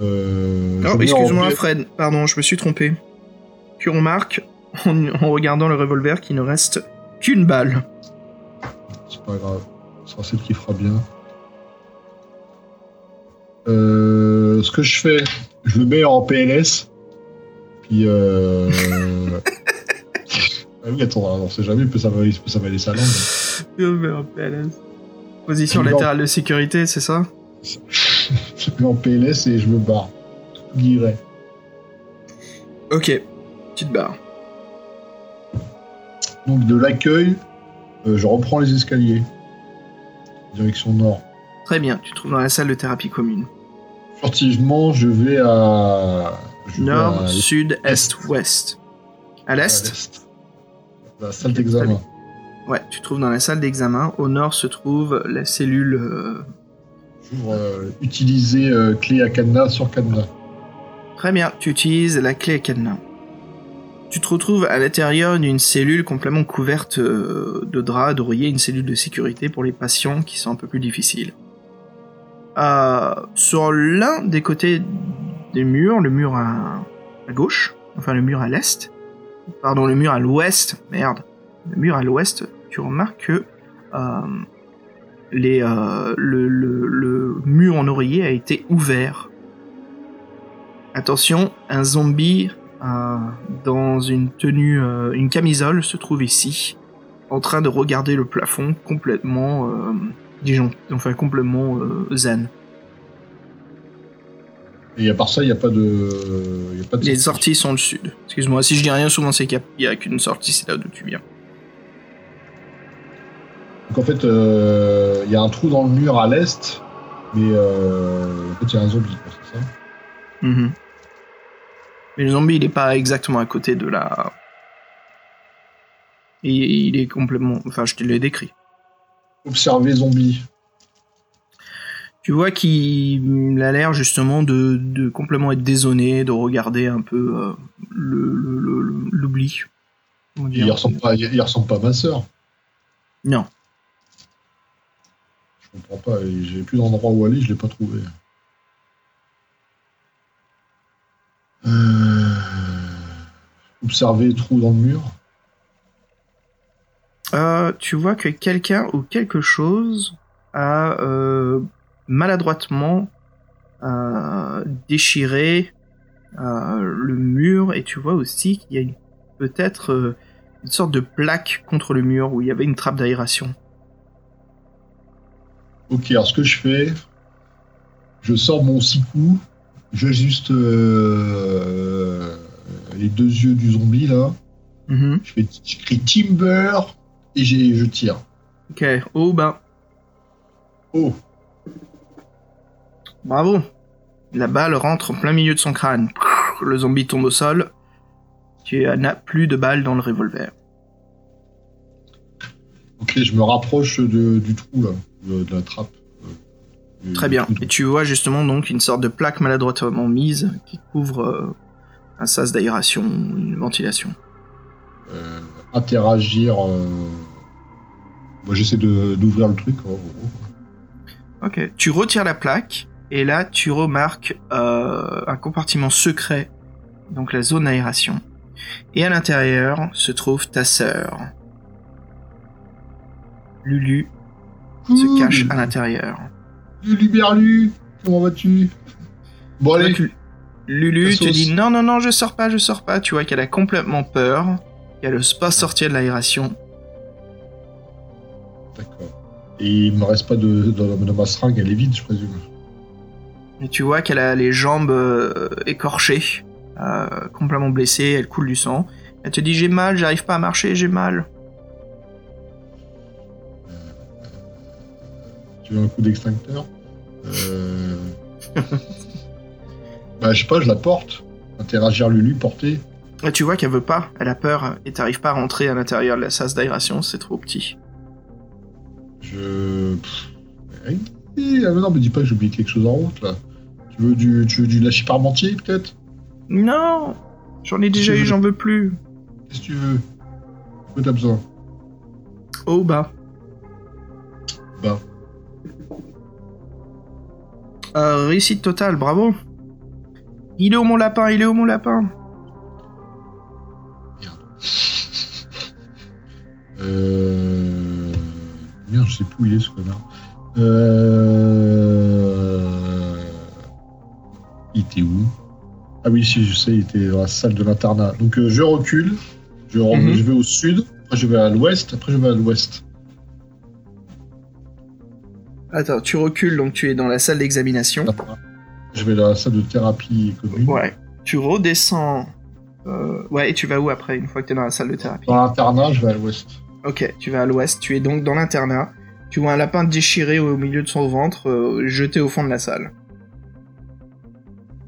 Euh, Non, mets excuse-moi, Fred. Pardon, je me suis trompé. Tu remarques, en, en regardant le revolver, qu'il ne reste qu'une balle. C'est pas grave. Sera celle qui fera bien. Euh, ce que je fais, je le mets en PLS. Puis. Euh... ah oui, attends, on sait jamais, il peut il peut s'avaler sa langue. Position Tu le mets en- latérale de sécurité, c'est ça? Je le mets en PLS et je me barre. Tout guiret. Ok, tu te barres. Donc de l'accueil, euh, je reprends les escaliers. Direction nord. Très bien, tu te trouves dans la salle de thérapie commune. Furtivement, je vais à. je vais Nord, à- sud, est, ouest. À l'est? La salle d'examen. Ouais, tu te trouves dans la salle d'examen. Au nord se trouve la cellule. euh, J'ouvre euh, utiliser euh, clé à cadenas sur cadenas. Très bien, tu utilises la clé à cadenas. Tu te retrouves à l'intérieur d'une cellule complètement couverte euh, de draps, d'oreillers, une cellule de sécurité pour les patients qui sont un peu plus difficiles. Euh, sur l'un des côtés des murs, le mur à, gauche, enfin le mur à l'est, pardon, le mur à l'ouest, merde, le mur à l'ouest, tu remarques que euh, le, mur en oreiller a été ouvert. Attention, un zombie dans une tenue, euh, une camisole se trouve ici, en train de regarder le plafond complètement, euh, disons, enfin complètement euh, zen. Et à part ça, il n'y a pas de. Il y a pas de Les sorties sont le sud. Excuse-moi, si je dis rien, souvent c'est qu'il n'y a, qu'une sortie, c'est là d'où tu viens. Donc en fait, euh, il y a un trou dans le mur à l'est, mais euh, en fait, il y a un zombie, c'est ça? Mhm. Mais le zombie, il est pas exactement à côté de la. Il, il est complètement. Enfin, je te l'ai décrit. Observer zombie. Tu vois qu'il a l'air justement de, de complètement être désonné, de regarder un peu euh, le- le- le- le- l'oubli. Il ressemble pas, il ressemble pas à ma sœur. Non. Je comprends pas. J'ai plus d'endroit où aller, je l'ai pas trouvé. Euh... Observer trou dans le mur. Euh, tu vois que quelqu'un ou quelque chose a euh, maladroitement déchiré le mur et tu vois aussi qu'il y a peut-être une sorte de plaque contre le mur où il y avait une trappe d'aération. Ok, alors ce que je fais, je sors mon six coups, j'ajuste euh, les deux yeux du zombie là, Mhm. je, fais, je crie Timber et je tire. Ok, oh ben, Oh, bravo. La balle rentre en plein milieu de son crâne. Le zombie tombe au sol. Tu n'as plus de balles dans le revolver. ok, je me rapproche de- du trou là, de, de la trappe. Du- Très bien. Et tu vois justement donc une sorte de plaque maladroitement mise qui couvre euh, un sas d'aération, une ventilation. Euh, interagir. euh, Moi j'essaie de- d'ouvrir le truc. oh, oh, oh. Ok. Tu retires la plaque et là tu remarques euh, un compartiment secret, donc la zone aération. Et à l'intérieur se trouve ta sœur. Lulu se cache à l'intérieur. Lulu Berlu, comment vas-tu? Bon allez, Donc, Lulu La te dit non, non, non, je sors pas, je sors pas. Tu vois qu'elle a complètement peur, qu'elle n'ose pas sortir de l'aération. D'accord. Et il me reste pas de, de, de ma seringue, elle est vide, je présume. Et tu vois qu'elle a les jambes euh, écorchées, euh, complètement blessée, elle coule du sang. Elle te dit j'ai mal, j'arrive pas à marcher, j'ai mal. Tu veux un coup d'extincteur euh... Bah je sais pas, je la porte. Interagir Lulu, porter. Et tu vois qu'elle veut pas, elle a peur et t'arrives pas à rentrer à l'intérieur de la sas d'aération, c'est trop petit. Je. Pff, eh, ah, mais non, me dis pas que j'ai oublié quelque chose en route là. Tu veux du, tu veux du lâcher parmentier peut-être? Non, j'en ai déjà eu, j'en veux plus. Qu'est-ce que tu veux? Quoi t'as besoin? Oh bah. Bah. Euh, réussite totale, bravo. Il est où mon lapin? Il est où mon lapin? Euh. Merde, je sais plus où il est ce connard. Euh. Il était où? Ah oui, si, je sais, il était dans la salle de l'internat. Donc euh, je recule, je, Mhm. je vais au sud, après je vais à l'ouest, après je vais à l'ouest. Attends, tu recules, donc tu es dans la salle d'examination. Je vais dans la salle de thérapie commune. Ouais. Tu redescends. euh, Ouais, et tu vas où après, une fois que t'es dans la salle de thérapie? Dans l'internat, je vais à l'ouest. Ok, tu vas à l'ouest, tu es donc dans l'internat. Tu vois un lapin déchiré au milieu de son ventre, euh, jeté au fond de la salle.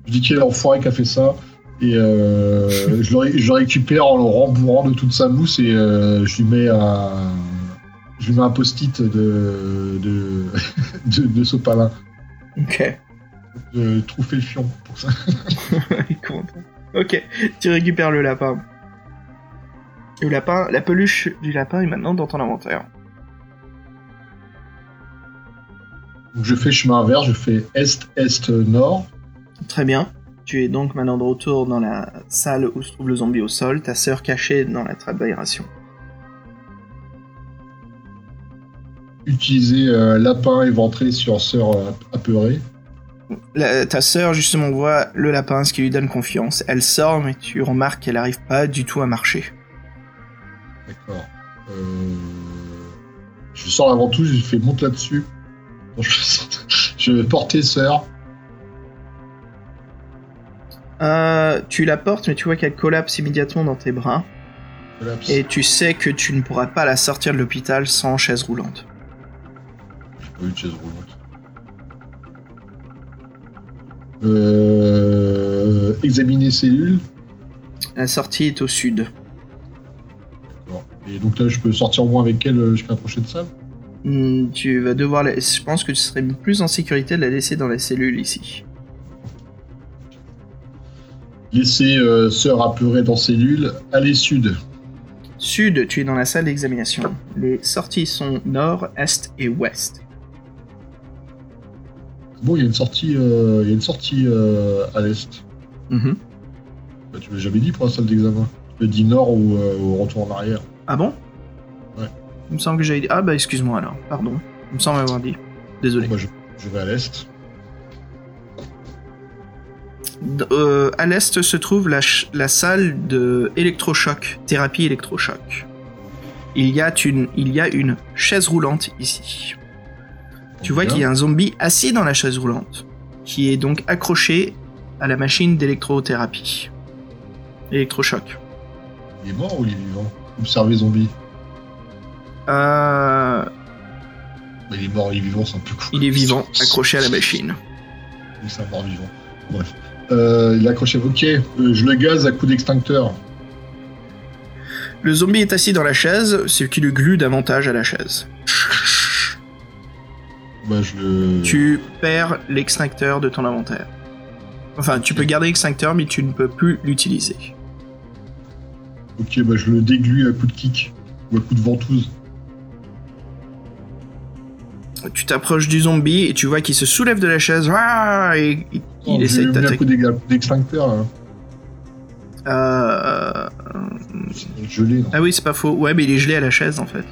Je dis qu'il est l'enfoiré qui a fait ça. Et euh, je, le, ré- je le récupère en le rembourrant de toute sa mousse et euh, je lui mets un, je lui mets un post-it de, de, de, de sopalin, Ok. de le fion. Pour ça. Ok, tu récupères le lapin. Le lapin, la peluche du lapin est maintenant dans ton inventaire. Donc je fais chemin inverse, je fais est-est-nord. Très bien. Tu es donc maintenant de retour dans la salle où se trouve le zombie au sol, ta sœur cachée dans la trappe d'aération. Utiliser euh, lapin éventré sur sœur euh, apeurée. La- ta sœur justement voit le lapin, ce qui lui donne confiance. Elle sort, mais tu remarques qu'elle n'arrive pas du tout à marcher. D'accord. Euh... Je sors avant tout, je fais monte là-dessus. Bon, Je, je vais porter sœur. Euh, tu la portes, mais tu vois qu'elle collapse immédiatement dans tes bras. Collapse. Et tu sais que tu ne pourras pas la sortir de l'hôpital sans chaise roulante. Pas eu de chaise roulante. Euh... Examiner cellules. La sortie est au sud. D'accord. Et donc là, je peux sortir au moins avec elle euh, jusqu'à la prochaine salle? Hmm, Tu vas devoir la... Je pense que tu serais plus en sécurité de la laisser dans la cellule ici. Laisser euh, sœur apeurée dans cellule. Aller sud. Sud, tu es dans la salle d'examination. Les sorties sont nord, est et ouest. Bon, il y a une sortie, euh, y a une sortie euh, à l'est. Mhm. Bah, tu m'as jamais dit pour la salle d'examen. Tu m'as dit nord ou, euh, ou retour en arrière. Ah bon? Ouais. Il me semble que j'avais dit... Ah bah excuse-moi alors, pardon. Il me semble avoir dit. Désolé. Moi, je, je vais à l'est. Euh, à l'est se trouve la, ch- la salle de électrochoc, thérapie électrochoc. Il y, a une, il y a une chaise roulante ici. Tu vois qu'il y a un zombie assis dans la chaise roulante, qui est donc accroché à la machine d'électrothérapie. Électrochoc. Il est mort ou il est vivant? Observer zombie. Euh, il est mort, il est vivant, c'est un peu cool. il est vivant, accroché à la machine. C'est un mort vivant. Bref. Euh, il est accroché. Ok, euh, je le gaz à coup d'extincteur. Le zombie est assis dans la chaise, ce qui le glue davantage à la chaise. Bah, je le. tu perds l'extincteur de ton inventaire. Enfin, tu peux garder l'extincteur, mais tu ne peux plus l'utiliser. Ok, bah, je le déglue à coup de kick. Ou à coup de ventouse. Tu t'approches du zombie et tu vois qu'il se soulève de la chaise ah, et il, Oh, essaye je de mets un coup t'attaquer. d'ex- d'extincteur. là. Euh... C'est gelé, non Ah oui, c'est pas faux. Ouais, mais il est gelé à la chaise en fait.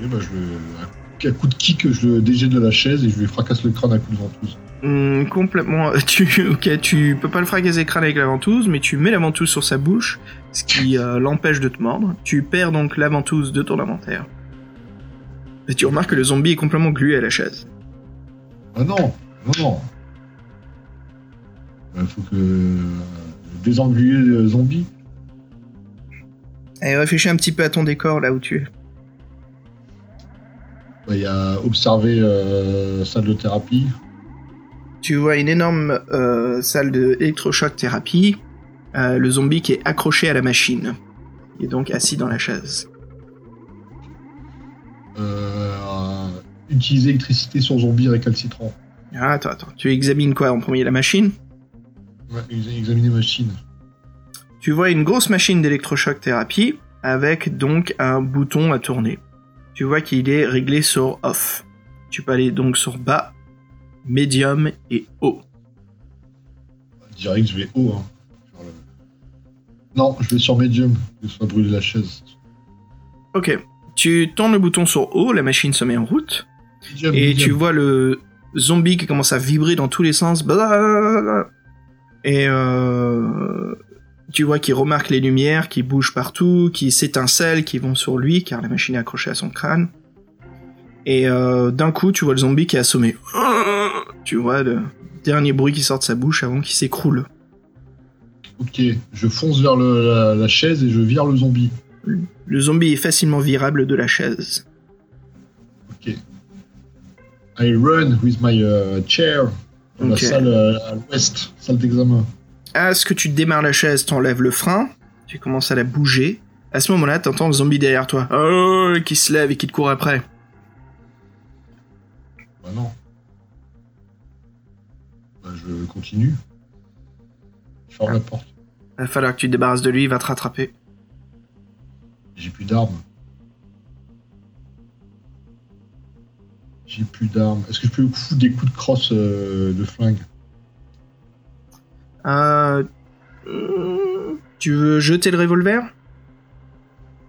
Bah, je le. À coup de kick, je le dégèle de la chaise et je lui fracasse le crâne à coup de ventouse. Hum, complètement. Tu, ok, tu peux pas le fracasser le crâne avec la ventouse, mais tu mets la ventouse sur sa bouche, ce qui euh, l'empêche de te mordre. Tu perds donc la ventouse de ton inventaire. Et tu remarques que le zombie est complètement glué à la chaise. Ah non Non, non Il faut que. euh, Désengluer le zombie. Et réfléchis un petit peu à ton décor là où tu es. Bah, Il y a observer euh, salle de thérapie. Tu vois une énorme euh, salle d'électrochoc thérapie, euh, le zombie qui est accroché à la machine. Il est donc assis dans la chaise. Utiliser électricité sur zombie récalcitrant. Ah, attends, attends. Tu examines quoi en premier La machine? Ouais, ex- examiner machine. Tu vois une grosse machine d'électrochoc thérapie avec donc un bouton à tourner. Tu vois qu'il est réglé sur off. Tu peux aller donc sur bas, médium et haut. Direct, je vais haut. Hein. Le- Non, je vais sur soit brûler la chaise. Ok. Tu tournes le bouton sur haut, la machine se met en route. Medium, Et medium. tu vois le zombie qui commence à vibrer dans tous les sens. Blablabla. Et euh, tu vois qu'il remarque les lumières qui bougent partout, qui s'étincellent, qui vont sur lui, car la machine est accrochée à son crâne. Et euh, d'un coup, tu vois le zombie qui est assommé. Tu vois le dernier bruit qui sort de sa bouche avant qu'il s'écroule. Ok, je fonce vers le- la, la chaise et je vire le zombie. Le zombie est facilement virable de la chaise. Ok. I run with my uh, chair. Dans. La salle euh, à l'ouest, salle d'examen. À ce que tu démarres la chaise, t'enlèves le frein, tu commences à la bouger. À ce moment-là, t'entends le zombie derrière toi, oh, qui se lève et qui te court après. Bah non. Bah, je continue. Je ferme la porte. Il va falloir que tu te débarrasses de lui, il va te rattraper. J'ai plus d'armes. J'ai plus d'armes. Est-ce que je peux foutre des coups de crosse euh, de flingue? Euh, tu veux jeter le revolver?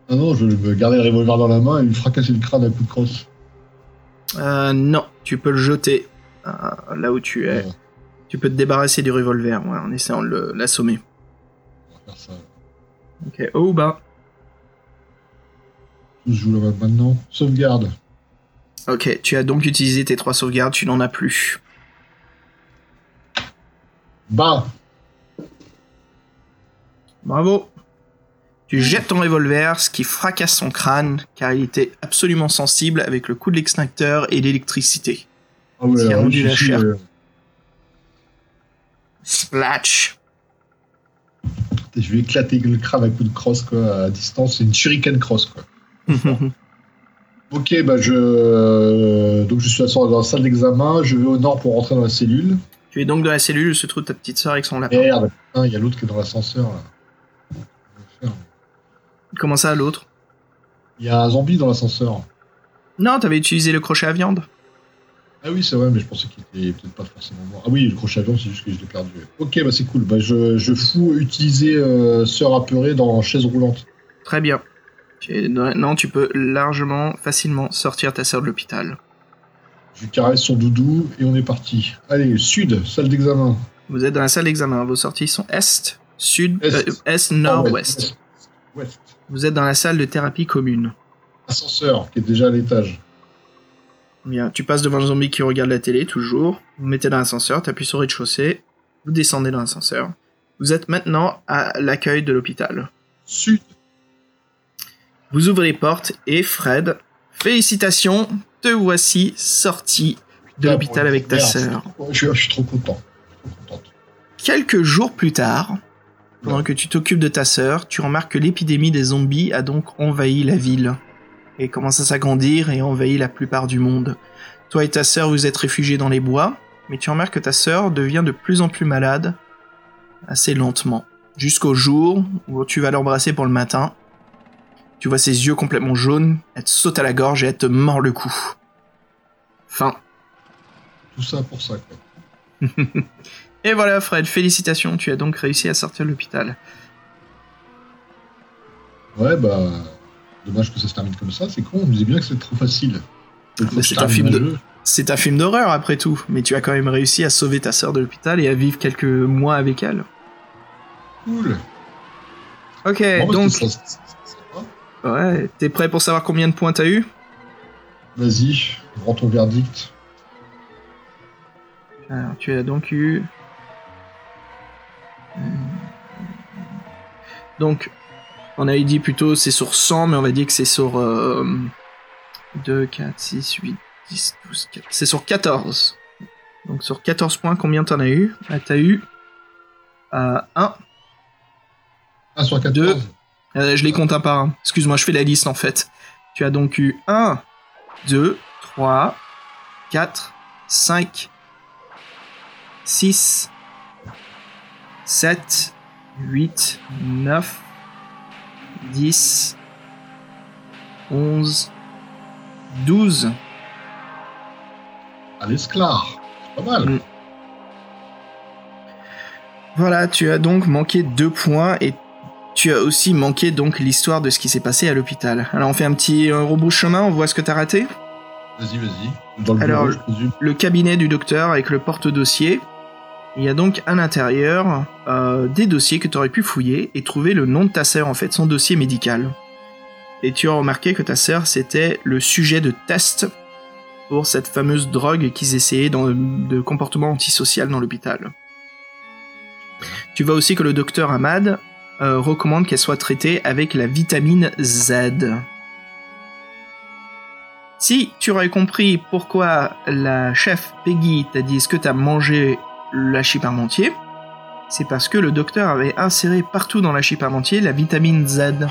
Ah non, je vais garder le revolver dans la main et lui fracasser le crâne à coup de crosse. euh, Non, tu peux le jeter euh, là où tu es. Ouais, Tu peux te débarrasser du revolver ouais, en essayant de l'assommer. Ok, haut ou bas? Se joue là maintenant. Sauvegarde. Ok, tu as donc utilisé tes trois sauvegardes, tu n'en as plus. Bah Bravo. Tu jettes ton revolver, ce qui fracasse son crâne, car il était absolument sensible avec le coup de l'extincteur et l'électricité. Ah ouais, Qui a rendu la chair. euh, Splash. Je vais éclater le crâne à coup de crosse quoi, à distance. C'est une shuriken cross quoi. Ok, bah je. Donc je suis dans la salle d'examen, je vais au nord pour rentrer dans la cellule. tu es donc dans la cellule où se trouve ta petite sœur avec son lapin. Merde, il y a l'autre qui est dans l'ascenseur là. Comment je vais faire Comment ça, l'autre? Il y a un zombie dans l'ascenseur. Non, t'avais utilisé le crochet à viande? Ah oui, c'est vrai, mais je pensais qu'il était peut-être pas forcément mort. Ah oui, le crochet à viande, c'est juste que je l'ai perdu. Ok, bah c'est cool. Bah je, je fous utiliser euh, sœur apeurée dans chaise roulante. Très bien. Non, tu peux largement, facilement sortir ta sœur de l'hôpital. Je caresse son doudou et on est parti. Allez, sud, salle d'examen. Vous êtes dans la salle d'examen. Vos sorties sont est, sud, Est. euh, est, nord-ouest. Ouest. Vous êtes dans la salle de thérapie commune. Ascenseur, qui est déjà à l'étage. Bien, tu passes devant un zombie qui regarde la télé, toujours. Vous mettez dans l'ascenseur, t'appuies sur rez-de-chaussée, vous descendez dans l'ascenseur. Vous êtes maintenant à l'accueil de l'hôpital. Sud. Vous ouvrez les portes et Fred, félicitations, te voici sorti de Ah, l'hôpital avec ta sœur. Je suis, je suis trop content. Je suis trop contente. Quelques jours plus tard, pendant que tu t'occupes de ta sœur, tu remarques que l'épidémie des zombies a donc envahi la ville et commence à s'agrandir et envahit la plupart du monde. Toi et ta sœur vous êtes réfugiés dans les bois, mais tu remarques que ta sœur devient de plus en plus malade, assez lentement, jusqu'au jour où tu vas l'embrasser pour le matin. Tu vois ses yeux complètement jaunes, elle te saute à la gorge et elle te mord le cou. Fin. Tout ça pour ça, quoi. Et voilà Fred, félicitations, tu as donc réussi à sortir de l'hôpital. Ouais, bah. Dommage que ça se termine comme ça, c'est con, on me disait bien que c'était trop facile. C'est un film de-. C'est un film d'horreur après tout, mais tu as quand même réussi à sauver ta sœur de l'hôpital et à vivre quelques mois avec elle. Cool. Ok, Bon, bah, donc, ça, ouais, t'es prêt pour savoir combien de points t'as eu? Vas-y, rends ton verdict. Alors, tu as donc eu... Donc, on avait dit plutôt c'est sur 100, mais on va dire que c'est sur euh, 2, 4, 6, 8, 10, 12, 14. C'est sur 14. Donc sur 14 points, combien t'en as eu? Bah, T'as eu euh, 1, 1 sur 14. Deux. Euh, je les compte un par un. Excuse-moi, je fais la liste en fait. Tu as donc eu 1, 2, 3, 4, 5, 6, 7, 8, 9, 10, 11, 12. À l'esclar. C'est pas mal. Mm. Voilà, tu as donc manqué deux points et tu as aussi manqué donc l'histoire de ce qui s'est passé à l'hôpital. Alors on fait un petit euh, chemin, on voit ce que t'as raté? Vas-y, vas-y. Dans le Alors, bureau, je présume. Le cabinet du docteur avec le porte-dossier. Il y a donc à l'intérieur euh, des dossiers que tu aurais pu fouiller et trouver le nom de ta sœur, en fait, son dossier médical. Et tu as remarqué que ta sœur, c'était le sujet de test pour cette fameuse drogue qu'ils essayaient dans, de comportement antisocial dans l'hôpital. Tu vois aussi que le docteur Ahmad euh, recommande qu'elle soit traitée avec la vitamine Z. Si tu aurais compris pourquoi la chef Peggy t'a dit est-ce que t'as mangé la parmentier, c'est parce que le docteur avait inséré partout dans la parmentier la vitamine Z.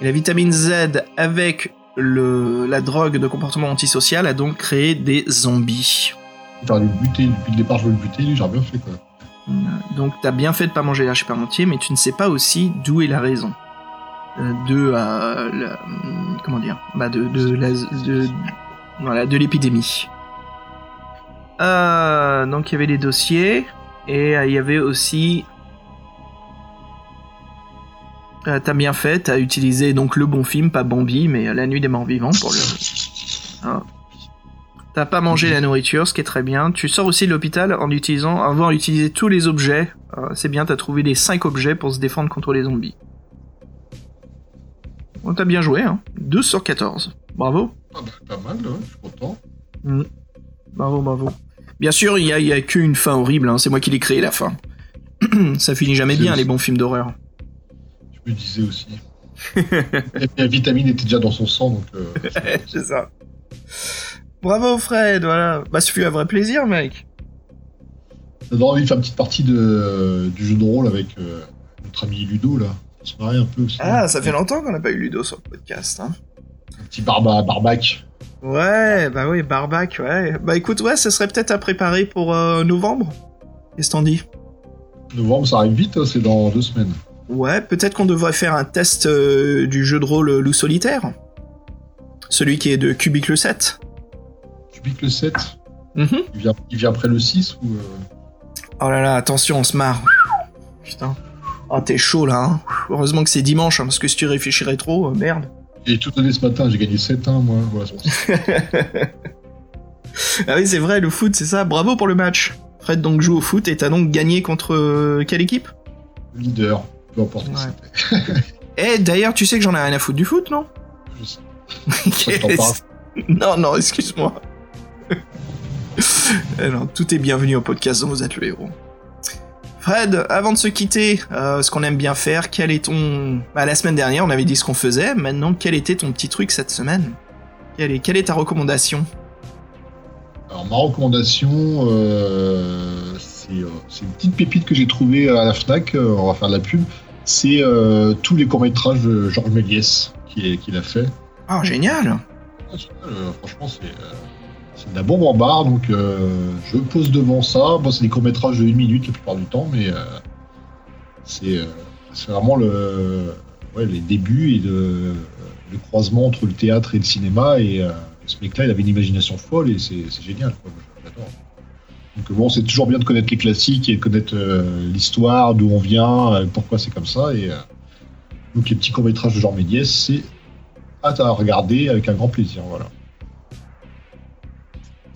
Et la vitamine Z avec le, la drogue de comportement antisocial a donc créé des zombies. J'aurais dû le buter. Depuis le départ, je veux le buter. J'aurais bien fait, quoi. Donc t'as bien fait de pas manger la parmentier, mais tu ne sais pas aussi d'où est la raison. Euh, de euh, la- comment dire bah de de la- de voilà de l'épidémie. Euh, donc il y avait les dossiers Et euh, il y avait aussi. Euh, t'as bien fait, t'as utilisé donc le bon film, pas Bambi, mais La Nuit des Morts Vivants pour le. Hein. T'as pas mangé la nourriture, ce qui est très bien. Tu sors aussi de l'hôpital en utilisant, en avoir utilisé tous les objets. C'est bien, t'as trouvé les 5 objets pour se défendre contre les zombies. Bon, t'as bien joué, hein. 12 sur 14. Bravo. Ah bah, pas mal, ouais, je suis content. Mm. Bravo, bravo. Bien sûr, il y a, y a qu'une fin horrible, hein. c'est moi qui l'ai créé la fin. Ça finit jamais bien, aussi. les bons films d'horreur. Je me disais aussi. La vitamine était déjà dans son sang, donc. euh, c'est ça. Bravo Fred, voilà. Bah, ce fut un vrai plaisir, mec. Donne envie de faire une petite partie de, du jeu de rôle avec euh, notre ami Ludo, là. On se marrer un peu aussi. Ah, ça fait longtemps qu'on n'a pas eu Ludo sur le podcast. Hein. Un petit barba, barbac. Ouais, bah oui, Barbac, ouais. Bah écoute, ouais, ce serait peut-être à préparer pour euh, novembre. Qu'est-ce que t'en dis? Novembre, ça arrive vite, hein, c'est dans deux semaines. Ouais, peut-être qu'on devrait faire un test euh, du jeu de rôle Loup Solitaire. Celui qui est de Cubicle 7. Cubic le 7, Mhm. il vient, il vient après le 6 ou. euh, Oh là là, attention, on se marre. Putain. Oh, t'es chaud là, hein. Heureusement que c'est dimanche, hein, parce que si tu réfléchirais trop, euh, merde. J'ai tout donné ce matin, j'ai gagné 7-1, moi. Voilà. Ah oui, c'est vrai, le foot, c'est ça. Bravo pour le match. Fred donc joue au foot et t'as donc gagné contre euh, quelle équipe? Le leader, peu importe Ouais. Eh, d'ailleurs, tu sais que j'en ai rien à foutre du foot, non? Je sais. Non, non, excuse-moi. Eh non, tout est bienvenu au podcast dont vous êtes le héros. Fred, avant de se quitter, euh, ce qu'on aime bien faire, quel est ton... Bah, la semaine dernière, on avait dit ce qu'on faisait, maintenant, quel était ton petit truc cette semaine? Quelle est, quelle est ta recommandation? Alors, ma recommandation, euh, c'est euh, c'est une petite pépite que j'ai trouvée à la Fnac, on va faire de la pub. C'est euh, tous les courts-métrages de Georges Méliès qui qu'il a fait. Oh, génial Euh, franchement, c'est c'est de la bombe en barre, donc euh, je pose devant ça. Bon, c'est des courts-métrages de 1 minute la plupart du temps, mais euh, c'est euh, c'est vraiment le, les débuts et le, croisement entre le théâtre et le cinéma. Et ce mec-là, il avait une imagination folle et c'est génial. Donc bon, c'est toujours bien de connaître les classiques et de connaître l'histoire, d'où on vient, pourquoi c'est comme ça. Et donc les petits courts-métrages de Jean Méliès, c'est à regarder avec un grand plaisir. Voilà.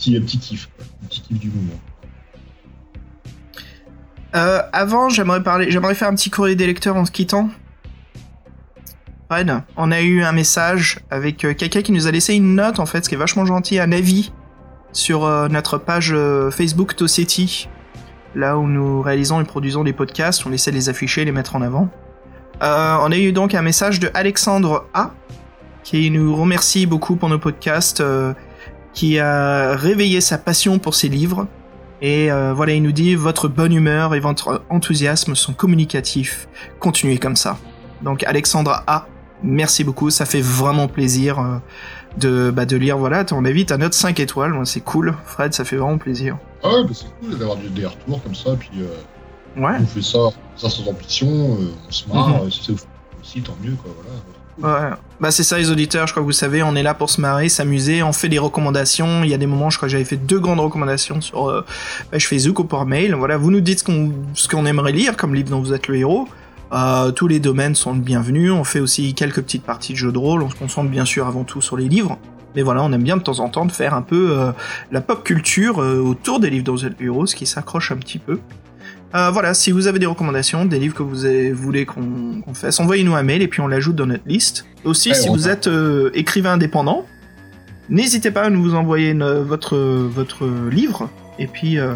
Petit, petit kiff, quoi. Un petit kiff du moment. Euh, avant, j'aimerais parler, j'aimerais faire un petit courrier des lecteurs en se quittant. Fred, on a eu un message avec euh, quelqu'un qui nous a laissé une note en fait, ce qui est vachement gentil, un avis sur euh, notre page Facebook Toseti, là où nous réalisons et produisons des podcasts, on essaie de les afficher, les mettre en avant. On a eu donc un message de Alexandre A qui nous remercie beaucoup pour nos podcasts, qui a réveillé sa passion pour ses livres. Et euh, voilà, il nous dit votre bonne humeur et votre enthousiasme sont communicatifs. Continuez comme ça. Donc Alexandra A, merci beaucoup, ça fait vraiment plaisir euh, de, bah, de lire voilà ton avis, ta note 5 étoiles, c'est cool. Fred, ça fait vraiment plaisir. Ah ouais, bah c'est cool d'avoir des retours comme ça, puis euh, Ouais. on fait ça, ça sans ambition, on se marre, si ça vous fait aussi, tant mieux, quoi, voilà. Ouais, bah c'est ça les auditeurs, je crois que vous savez, on est là pour se marrer, s'amuser, on fait des recommandations, il y a des moments, je crois que j'avais fait deux grandes recommandations sur euh, page Facebook ou par mail, voilà, vous nous dites ce qu'on aimerait lire comme livre dont vous êtes le héros, Euh, tous les domaines sont le bienvenu, on fait aussi quelques petites parties de jeux de rôle, on se concentre bien sûr avant tout sur les livres, mais voilà, on aime bien de temps en temps de faire un peu euh, la pop culture euh, autour des livres êtes le héros, ce qui s'accroche un petit peu. Euh, voilà, si vous avez des recommandations, des livres que vous avez- voulez qu'on fasse, envoyez-nous un mail et puis on l'ajoute dans notre liste. Aussi, Ouais, si vous êtes euh, écrivain indépendant, n'hésitez pas à nous envoyer une- votre, votre livre. Et puis, euh,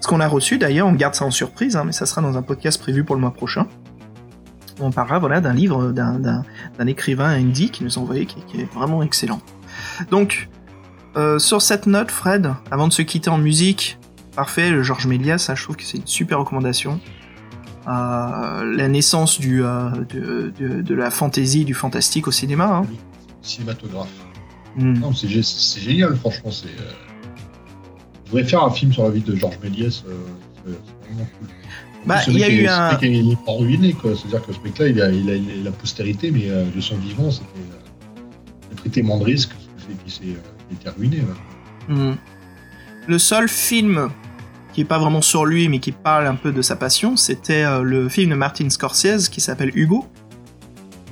ce qu'on a reçu d'ailleurs, on garde ça en surprise, hein, mais ça sera dans un podcast prévu pour le mois prochain. On parlera voilà, d'un livre d'un- écrivain indie qui nous a envoyé, qui, qui est vraiment excellent. Donc, sur cette note, Fred, avant de se quitter en musique, parfait, Georges Méliès, ça, je trouve que c'est une super recommandation. Euh, la naissance du, euh, de, de- de la fantaisie, du fantastique au cinéma. Hein. Cinématographe. Mm. Non, c'est gé- c'est génial, franchement, c'est... euh, Je voudrais faire un film sur la vie de Georges Méliès, c'est vraiment cool. Bah, il y a eu un. est- pas ruiné, quoi. C'est-à-dire que ce mec-là, il a, il a, il a la postérité, mais de son vivant, c'était. Il a pris tellement de risques qu'il s'est- était ruiné. là. Mm. Le seul film qui est pas vraiment sur lui, mais qui parle un peu de sa passion, c'était euh, le film de Martin Scorsese qui s'appelle Hugo.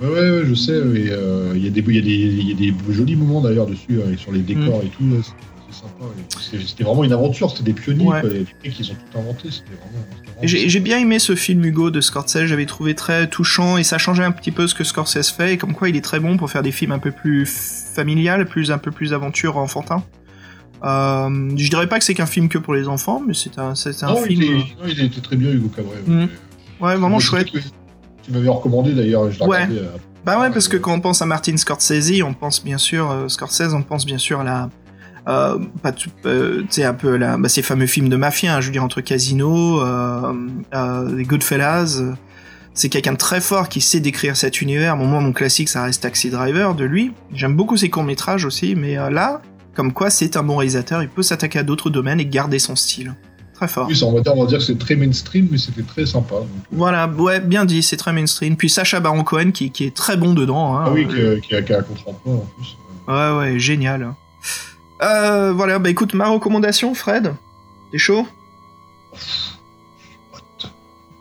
Ouais, ouais, ouais, je sais. euh, Il y, a des- il y, il y a des jolis moments d'ailleurs dessus, euh, sur les décors Mm. et tout. c'est- sympa. C'était vraiment une aventure, c'était des pionniers. Ouais. quoi, Les mecs, ils ont tout inventé. J'ai bien aimé ce film Hugo de Scorsese, j'avais trouvé très touchant et ça changeait un petit peu ce que Scorsese fait et comme quoi il est très bon pour faire des films un peu plus familial, plus un peu plus aventure enfantin. Euh, je dirais pas que c'est qu'un film que pour les enfants, mais c'est un, c'est un Non, film. il, était, non, il était très bien, Hugo Cabret. Mm. Ouais, vraiment chouette. Tu m'avais recommandé d'ailleurs, je l'ai Ouais. regardé. euh, Bah ouais, parce que quand on pense à Martin Scorsese, on pense bien sûr euh, Scorsese, on pense bien sûr à la euh, pas tout, euh, un peu la, bah, ces fameux films de mafia, hein, je veux dire entre Casino, euh, euh, les Goodfellas. euh, c'est quelqu'un de très fort qui sait décrire cet univers. Bon, moi, mon classique, ça reste Taxi Driver de lui. J'aime beaucoup ses courts métrages aussi, mais euh, là, comme quoi, c'est un bon réalisateur. Il peut s'attaquer à d'autres domaines et garder son style. Très fort. Oui, ça, on va dire, on va dire que c'est très mainstream, mais c'était très sympa. donc. Voilà, ouais, bien dit, c'est très mainstream. Puis Sacha Baron Cohen qui, qui est très bon dedans. Hein, Ah oui, Euh, qui, a, qui a un contre-emploi en plus. Ouais, ouais, génial. Euh, voilà, bah écoute, ma recommandation, Fred. T'es chaud?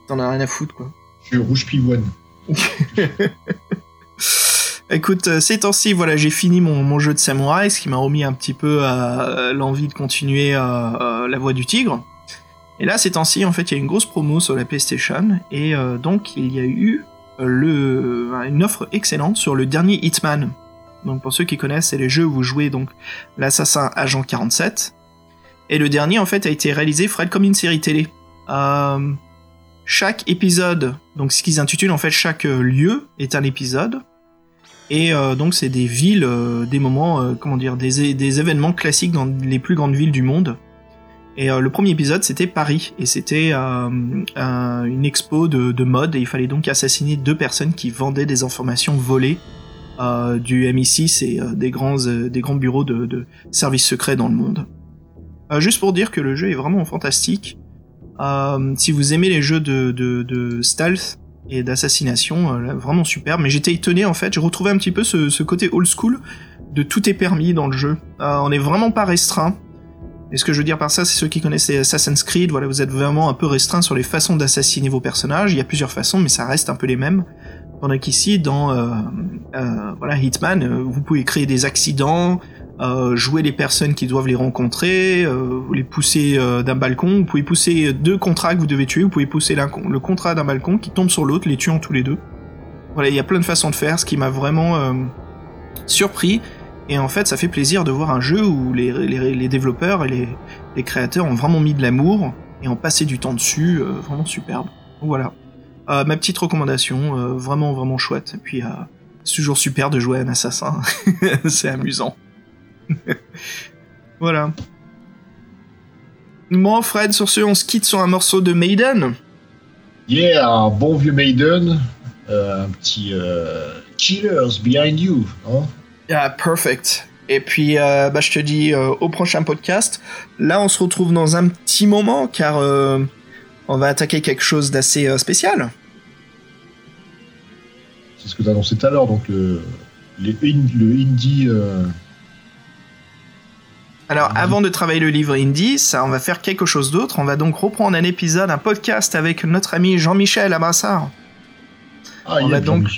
T'en as rien à foutre, quoi. Je suis rouge pivoine. Écoute, euh, ces temps-ci, voilà, j'ai fini mon, jeu de samouraï, ce qui m'a remis un petit peu à l'envie de continuer euh, euh, la voie du tigre. Et là, ces temps-ci, en fait, il y a une grosse promo sur la PlayStation, et euh, donc il y a eu euh, une offre excellente sur le dernier Hitman. Donc pour ceux qui connaissent, c'est les jeux où vous jouez donc l'assassin agent 47. Et le dernier, en fait, a été réalisé, Fred, comme une série télé. Euh, chaque épisode, donc ce qu'ils intitulent en fait chaque euh, lieu est un épisode. Et euh, donc c'est des villes, euh, des moments, euh, comment dire, des, des événements classiques dans les plus grandes villes du monde. Et le premier épisode c'était Paris et c'était un- une expo de, de mode et il fallait donc assassiner deux personnes qui vendaient des informations volées du MI6 et des grands des grands bureaux de, services secrets dans le monde. Juste pour dire que le jeu est vraiment fantastique. Si vous aimez les jeux de, de stealth et d'assassination, euh, vraiment super. Mais j'étais étonné en fait, j'ai retrouvé un petit peu ce, côté old school de tout est permis dans le jeu. Euh, on n'est vraiment pas restreint. Et ce que je veux dire par ça, c'est ceux qui connaissent les Assassin's Creed, voilà, vous êtes vraiment un peu restreint sur les façons d'assassiner vos personnages. Il y a plusieurs façons, mais ça reste un peu les mêmes. Pendant qu'ici, dans euh, voilà, Hitman, vous pouvez créer des accidents, euh, jouer les personnes qui doivent les rencontrer, euh, les pousser euh, d'un balcon, vous pouvez pousser deux contrats que vous devez tuer, vous pouvez pousser le contrat d'un balcon qui tombe sur l'autre, les tuant tous les deux. Voilà, il y a plein de façons de faire, ce qui m'a vraiment surpris. Et en fait, ça fait plaisir de voir un jeu où les, développeurs et les, créateurs ont vraiment mis de l'amour et ont passé du temps dessus, vraiment superbe. Voilà. Ma petite recommandation, vraiment vraiment chouette. Et puis, c'est toujours super de jouer à un assassin. c'est amusant. voilà. Bon, Fred, sur ce, on se quitte sur un morceau de Maiden. Yeah, un bon vieux Maiden. euh, un petit euh, Killers Behind You. Hein Ah, perfect. Et puis, euh, bah, je te dis au prochain podcast. Là, on se retrouve dans un petit moment, car on va attaquer quelque chose d'assez spécial. C'est ce que tu as annoncé tout à l'heure. Donc, le, les in- le indie. Alors, Mhm. avant de travailler le livre indie, ça, on va faire quelque chose d'autre. On va donc reprendre un épisode, un podcast avec notre ami Jean-Michel Abrassard. Ah, On il y a donc-.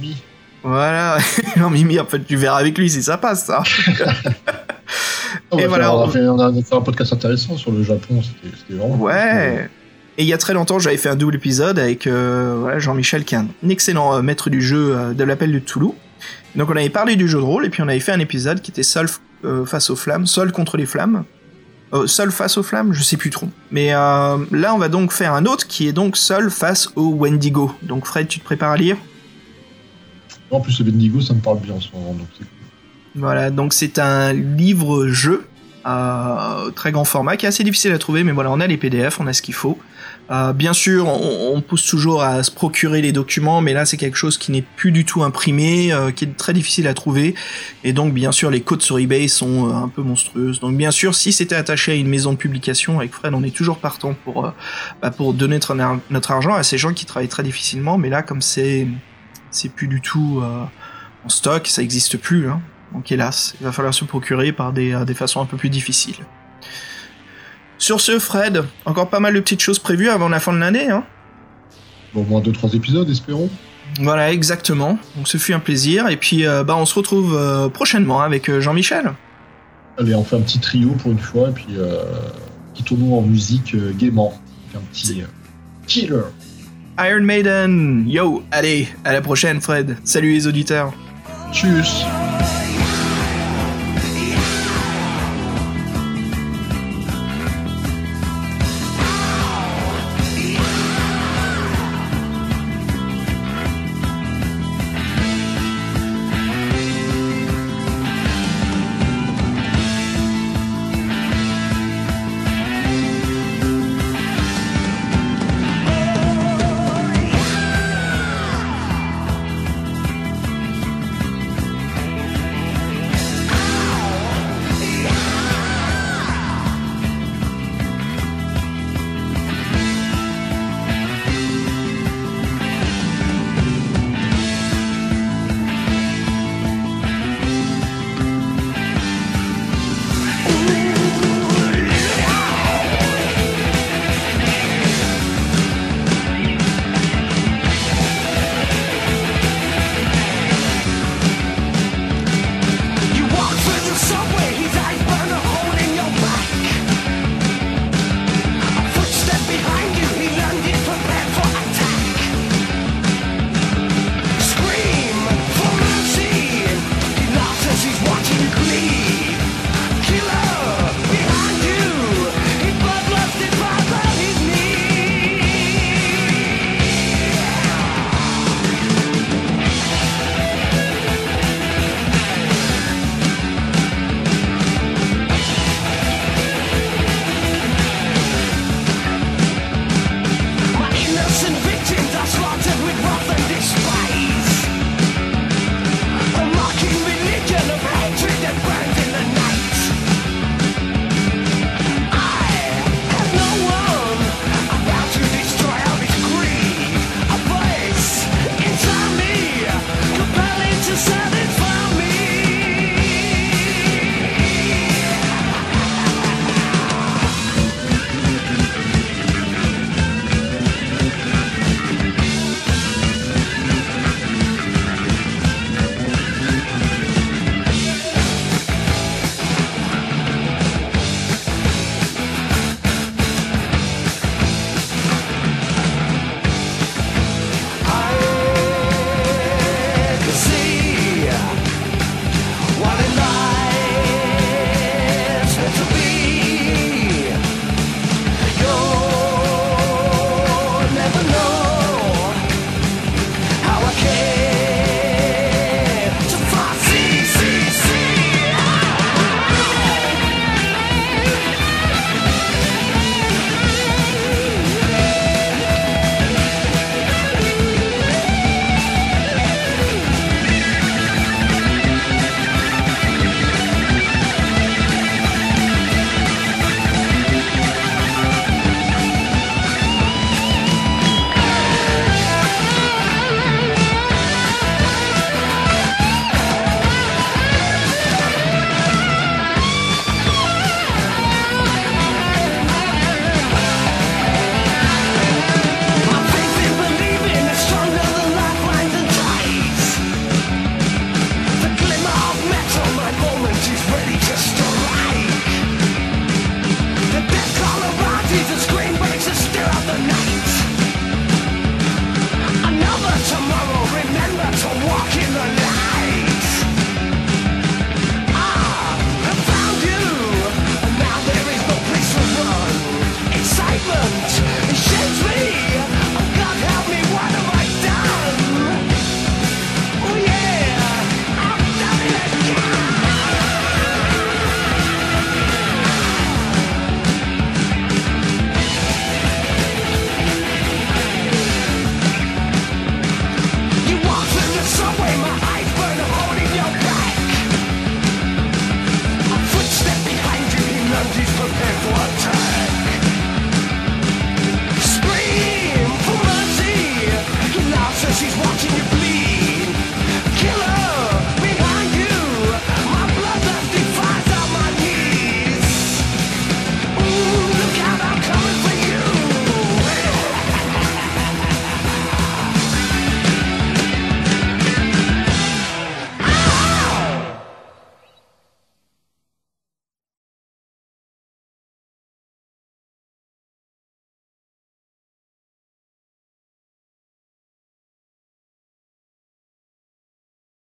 Mi. Voilà. non, Mimi, en fait, tu verras avec lui si ça passe, ça. On, Et a voilà, fait, on, on- a fait, on a fait un podcast intéressant sur le Japon. C'était vraiment. cool. Ouais. Et il y a très longtemps, j'avais fait un double épisode avec euh, voilà, Jean-Michel, qui est un excellent euh, maître du jeu euh, de l'appel de Toulouse. Donc on avait parlé du jeu de rôle, et puis on avait fait un épisode qui était seul euh, face aux flammes, seul contre les flammes. Euh, seul face aux flammes, je sais plus trop. Mais euh, là, on va donc faire un autre qui est donc seul face au Wendigo. Donc Fred, tu te prépares à lire? En plus, le Bendigo, ça me parle bien en ce moment. Donc c'est cool. Voilà, donc c'est un livre-jeu très grand format qui est assez difficile à trouver, mais voilà, on a les PDF, on a ce qu'il faut. Euh, bien sûr, on, on pousse toujours à se procurer les documents, mais là c'est quelque chose qui n'est plus du tout imprimé, euh, qui est très difficile à trouver, et donc bien sûr les codes sur eBay sont euh, un peu monstrueuses. Donc bien sûr, si c'était attaché à une maison de publication, avec Fred, on est toujours partant pour euh, bah, pour donner notre argent à ces gens qui travaillent très difficilement, mais là comme c'est c'est plus du tout euh, en stock, ça existe plus. Hein. Donc hélas, il va falloir se procurer par des, euh, des façons un peu plus difficiles. Sur ce, Fred, encore pas mal de petites choses prévues avant la fin de l'année. Hein au moins 2-3 épisodes, espérons. voilà, exactement. Donc ce fut un plaisir. Et puis, euh, bah, on se retrouve euh, prochainement avec euh, Jean-Michel. Allez, on fait un petit trio pour une fois, et puis petit tournoi en musique gaiement. Un petit killer. Iron Maiden, yo, allez, à la prochaine, Fred. Salut les auditeurs. Tchuss